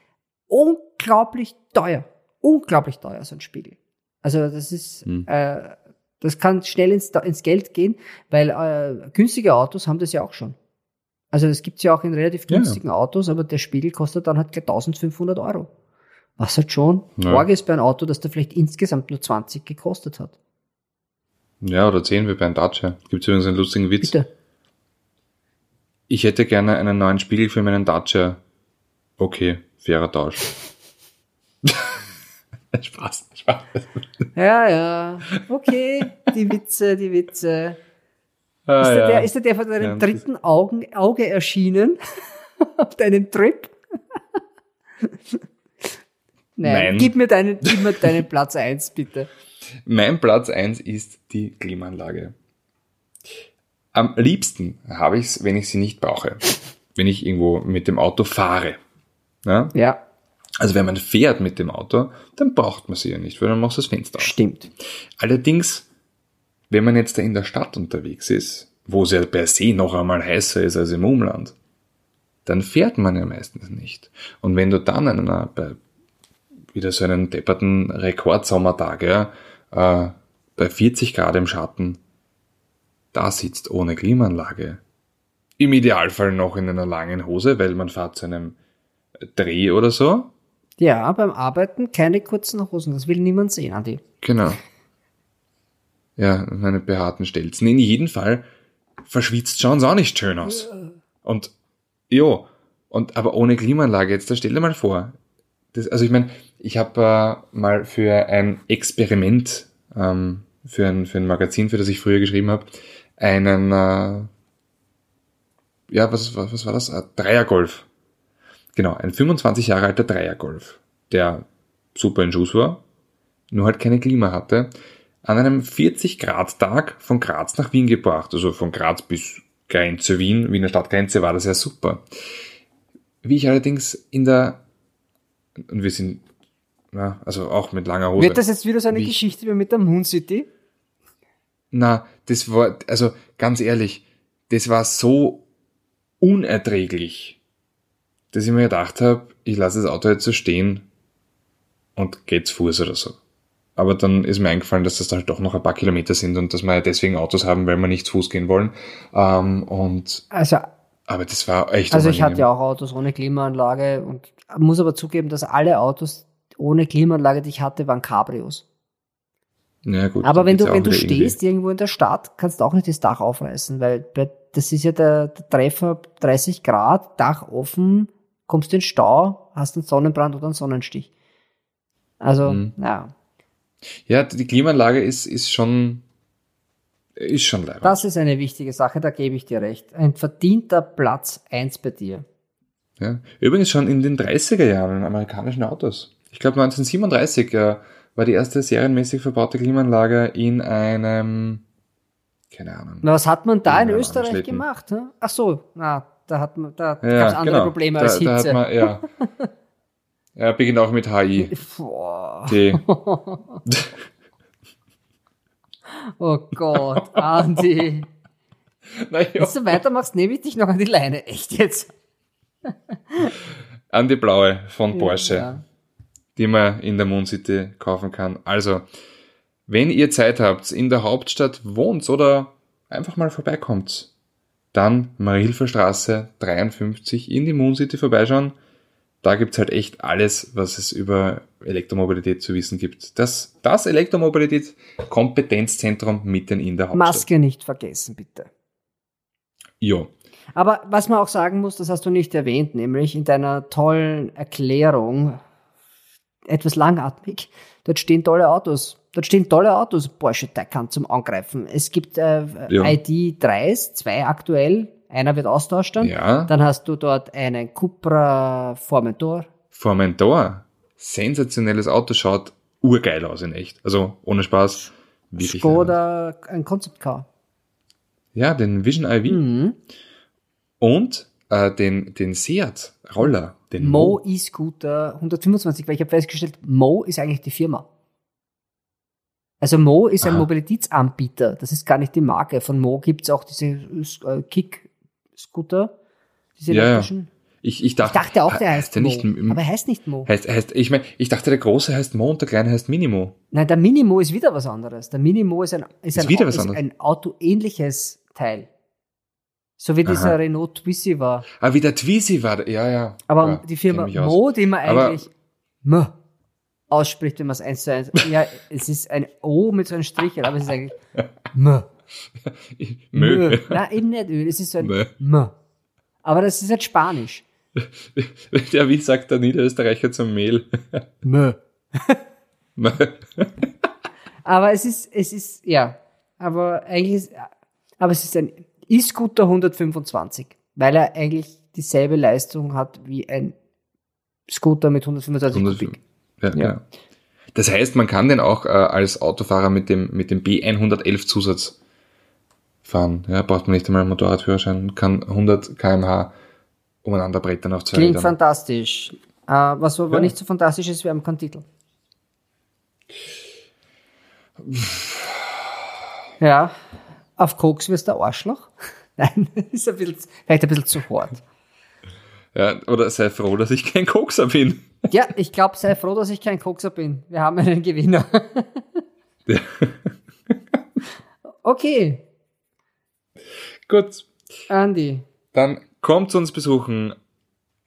[SPEAKER 1] Unglaublich teuer. Unglaublich teuer, so ein Spiegel. Also das ist, hm. äh, das kann schnell ins, ins Geld gehen, weil äh, günstige Autos haben das ja auch schon. Also das gibt's ja auch in relativ günstigen ja. Autos, aber der Spiegel kostet dann halt 1500 Euro. Was halt schon ja. ist bei einem Auto, das da vielleicht insgesamt nur 20 gekostet hat.
[SPEAKER 2] Ja, oder 10 wie bei einem Dacia. Gibt übrigens einen lustigen Witz. Bitte. Ich hätte gerne einen neuen Spiegel für meinen Dacia. Okay, fairer Tausch. Spaß, Spaß.
[SPEAKER 1] Ja, ja. Okay, die Witze, die Witze. Ah, ist, der, ja. der, ist der, der von deinem ja, dritten Augen, Auge erschienen? Auf deinem Trip? Nein. Nein. Gib mir deinen, gib mir deinen Platz eins bitte.
[SPEAKER 2] Mein Platz eins ist die Klimaanlage. Am liebsten habe ich es, wenn ich sie nicht brauche. Wenn ich irgendwo mit dem Auto fahre. Ja?
[SPEAKER 1] ja.
[SPEAKER 2] Also wenn man fährt mit dem Auto, dann braucht man sie ja nicht, weil dann machst du das Fenster auf.
[SPEAKER 1] Stimmt.
[SPEAKER 2] Allerdings, wenn man jetzt da in der Stadt unterwegs ist, wo es ja per se noch einmal heißer ist als im Umland, dann fährt man ja meistens nicht. Und wenn du dann einer, bei wieder so einen depperten Rekordsommertag, ja, äh, bei 40 Grad im Schatten, da sitzt ohne Klimaanlage. Im Idealfall noch in einer langen Hose, weil man fährt zu einem Dreh oder so.
[SPEAKER 1] Ja, beim Arbeiten keine kurzen Hosen, das will niemand sehen, Andi.
[SPEAKER 2] Genau. Ja, meine behaarten Stelzen. In jedem Fall verschwitzt schauen sie auch nicht schön aus. Und, jo, und, aber ohne Klimaanlage, jetzt da stell dir mal vor. Das, also ich meine, ich habe äh, mal für ein Experiment, ähm, für, ein, für ein Magazin, für das ich früher geschrieben habe, einen, äh, ja, was, was, was war das? Ein Dreiergolf. Genau, ein 25 Jahre alter Dreiergolf, der super in Schuss war, nur halt keine Klima hatte, an einem 40-Grad-Tag von Graz nach Wien gebracht. Also von Graz bis Grenze Wien, Wiener Stadtgrenze war das ja super. Wie ich allerdings in der, und wir sind na, also auch mit langer Hose.
[SPEAKER 1] Wird das jetzt wieder so eine wie Geschichte wie mit der Moon City?
[SPEAKER 2] Na, das war, also ganz ehrlich, das war so unerträglich, dass ich mir gedacht habe, ich lasse das Auto jetzt so stehen und geht's Fuß oder so. Aber dann ist mir eingefallen, dass das halt doch noch ein paar Kilometer sind und dass wir ja deswegen Autos haben, weil wir nicht zu Fuß gehen wollen. Ähm, und
[SPEAKER 1] also,
[SPEAKER 2] aber das war echt.
[SPEAKER 1] Also ich hatte ja auch Autos ohne Klimaanlage und muss aber zugeben, dass alle Autos, ohne Klimaanlage, die ich hatte, waren Cabrios.
[SPEAKER 2] Ja, gut,
[SPEAKER 1] Aber wenn du, wenn du stehst irgendwo in der Stadt, kannst du auch nicht das Dach aufreißen, weil das ist ja der, der Treffer 30 Grad, Dach offen, kommst in den Stau, hast einen Sonnenbrand oder einen Sonnenstich. Also, mhm. ja.
[SPEAKER 2] Ja, die Klimaanlage ist, ist schon, ist schon leider.
[SPEAKER 1] Das ist eine wichtige Sache, da gebe ich dir recht. Ein verdienter Platz eins bei dir.
[SPEAKER 2] Ja. Übrigens schon in den 30er Jahren in amerikanischen Autos ich glaube 1937 äh, war die erste serienmäßig verbaute Klimaanlage in einem, keine Ahnung.
[SPEAKER 1] Na, was hat man da in Österreich gemacht? Hm? Ach so, na, da hat man, da ja, gab es andere genau. Probleme als da, Hitze. Da man,
[SPEAKER 2] ja. ja, beginnt auch mit HI. Boah. Die.
[SPEAKER 1] Oh Gott, Andi. Wenn du weitermachst, nehme ich dich noch an die Leine. Echt jetzt?
[SPEAKER 2] an die blaue von Porsche.
[SPEAKER 1] Ja.
[SPEAKER 2] Die man in der Moon City kaufen kann. Also, wenn ihr Zeit habt, in der Hauptstadt wohnt oder einfach mal vorbeikommt, dann Mariehilfer Straße 53 in die Moon City vorbeischauen. Da gibt's halt echt alles, was es über Elektromobilität zu wissen gibt. Das, das Elektromobilität Kompetenzzentrum mitten in der Hauptstadt.
[SPEAKER 1] Maske nicht vergessen, bitte.
[SPEAKER 2] Jo.
[SPEAKER 1] Aber was man auch sagen muss, das hast du nicht erwähnt, nämlich in deiner tollen Erklärung, etwas langatmig, dort stehen tolle Autos. Dort stehen tolle Autos, Porsche Taycan zum Angreifen. Es gibt äh,
[SPEAKER 2] Ja.
[SPEAKER 1] ID3s, zwei aktuell, einer wird austauscht dann.
[SPEAKER 2] Ja.
[SPEAKER 1] Dann hast du dort einen Cupra Formentor.
[SPEAKER 2] Formentor. Sensationelles Auto, schaut urgeil aus in echt. Also, ohne Spaß. Wirklich.
[SPEAKER 1] Skoda, ein Concept Car.
[SPEAKER 2] Ja, den Vision IV.
[SPEAKER 1] Mhm.
[SPEAKER 2] Und äh, den, den Seat Roller, den
[SPEAKER 1] Mo
[SPEAKER 2] Mo.
[SPEAKER 1] E-Scooter 125, weil ich habe festgestellt, Mo ist eigentlich die Firma. Also Mo ist ein
[SPEAKER 2] Aha.
[SPEAKER 1] Mobilitätsanbieter, das ist gar nicht die Marke. Von Mo gibt's auch diese äh, Kick-Scooter, diese
[SPEAKER 2] Ja, ja.
[SPEAKER 1] elektrischen.
[SPEAKER 2] Ich, ich, dachte,
[SPEAKER 1] Ich dachte auch, der heißt
[SPEAKER 2] der
[SPEAKER 1] Mo,
[SPEAKER 2] nicht,
[SPEAKER 1] aber er heißt nicht Mo.
[SPEAKER 2] heißt, heißt, ich meine, ich dachte, der große heißt Mo und der kleine heißt Minimo.
[SPEAKER 1] Nein, der Minimo ist wieder was anderes. Der Minimo ist ein, ist
[SPEAKER 2] Ist
[SPEAKER 1] ein,
[SPEAKER 2] wieder was
[SPEAKER 1] ist
[SPEAKER 2] anderes.
[SPEAKER 1] ein autoähnliches Teil. So wie dieser
[SPEAKER 2] Aha.
[SPEAKER 1] Renault Twizy war.
[SPEAKER 2] Ah, wie der Twizy war, ja, ja.
[SPEAKER 1] Aber
[SPEAKER 2] ja,
[SPEAKER 1] die Firma. Mo, die man eigentlich M ausspricht, wenn man es eins zu eins. Ja, es ist ein O mit so einem Strich, aber es ist eigentlich M.
[SPEAKER 2] Mö.
[SPEAKER 1] Nein, eben nicht Ö, es ist so ein
[SPEAKER 2] Mö.
[SPEAKER 1] M. Aber das ist halt Spanisch.
[SPEAKER 2] Ja, wie sagt der Niederösterreicher zum Mehl?
[SPEAKER 1] M. Aber es ist, es ist, ja. Aber eigentlich ist, aber es ist ein E-Scooter 125, weil er eigentlich dieselbe Leistung hat wie ein Scooter mit 125 Kubik.
[SPEAKER 2] Ja,
[SPEAKER 1] Ja.
[SPEAKER 2] ja. Das heißt, man kann den auch äh, als Autofahrer mit dem, mit dem B111 Zusatz fahren. Ja, braucht man nicht einmal einen Motorradführerschein, kann 100 kmh umeinander brettern auf zwei
[SPEAKER 1] Klingt
[SPEAKER 2] Rädern.
[SPEAKER 1] fantastisch. Äh, was aber
[SPEAKER 2] Ja.
[SPEAKER 1] nicht so fantastisch ist, wir haben keinen Titel. Ja, auf Koks wirst du Arschloch. Nein, ist ein bisschen, vielleicht ein bisschen zu hart.
[SPEAKER 2] Ja, oder sei froh, dass ich kein Kokser bin.
[SPEAKER 1] Ja, ich glaube, sei froh, dass ich kein Kokser bin. Wir haben einen Gewinner. Okay,
[SPEAKER 2] Gut,
[SPEAKER 1] Andy.
[SPEAKER 2] dann kommt uns besuchen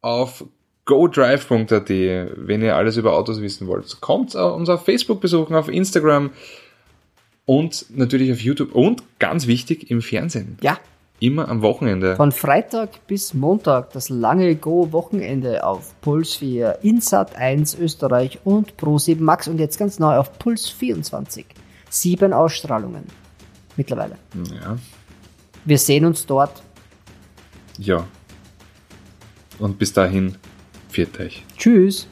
[SPEAKER 2] auf godrive.at, wenn ihr alles über Autos wissen wollt. Kommt uns auf Facebook besuchen, auf Instagram und natürlich auf YouTube und ganz wichtig im Fernsehen.
[SPEAKER 1] Ja,
[SPEAKER 2] Immer am Wochenende.
[SPEAKER 1] von Freitag bis Montag das lange Go-Wochenende auf Puls 4, Insat 1 Österreich und Pro 7 Max und jetzt ganz neu auf Puls 24. Sieben Ausstrahlungen mittlerweile.
[SPEAKER 2] Ja.
[SPEAKER 1] Wir sehen uns dort.
[SPEAKER 2] Ja. Und bis dahin, viert euch.
[SPEAKER 1] Tschüss.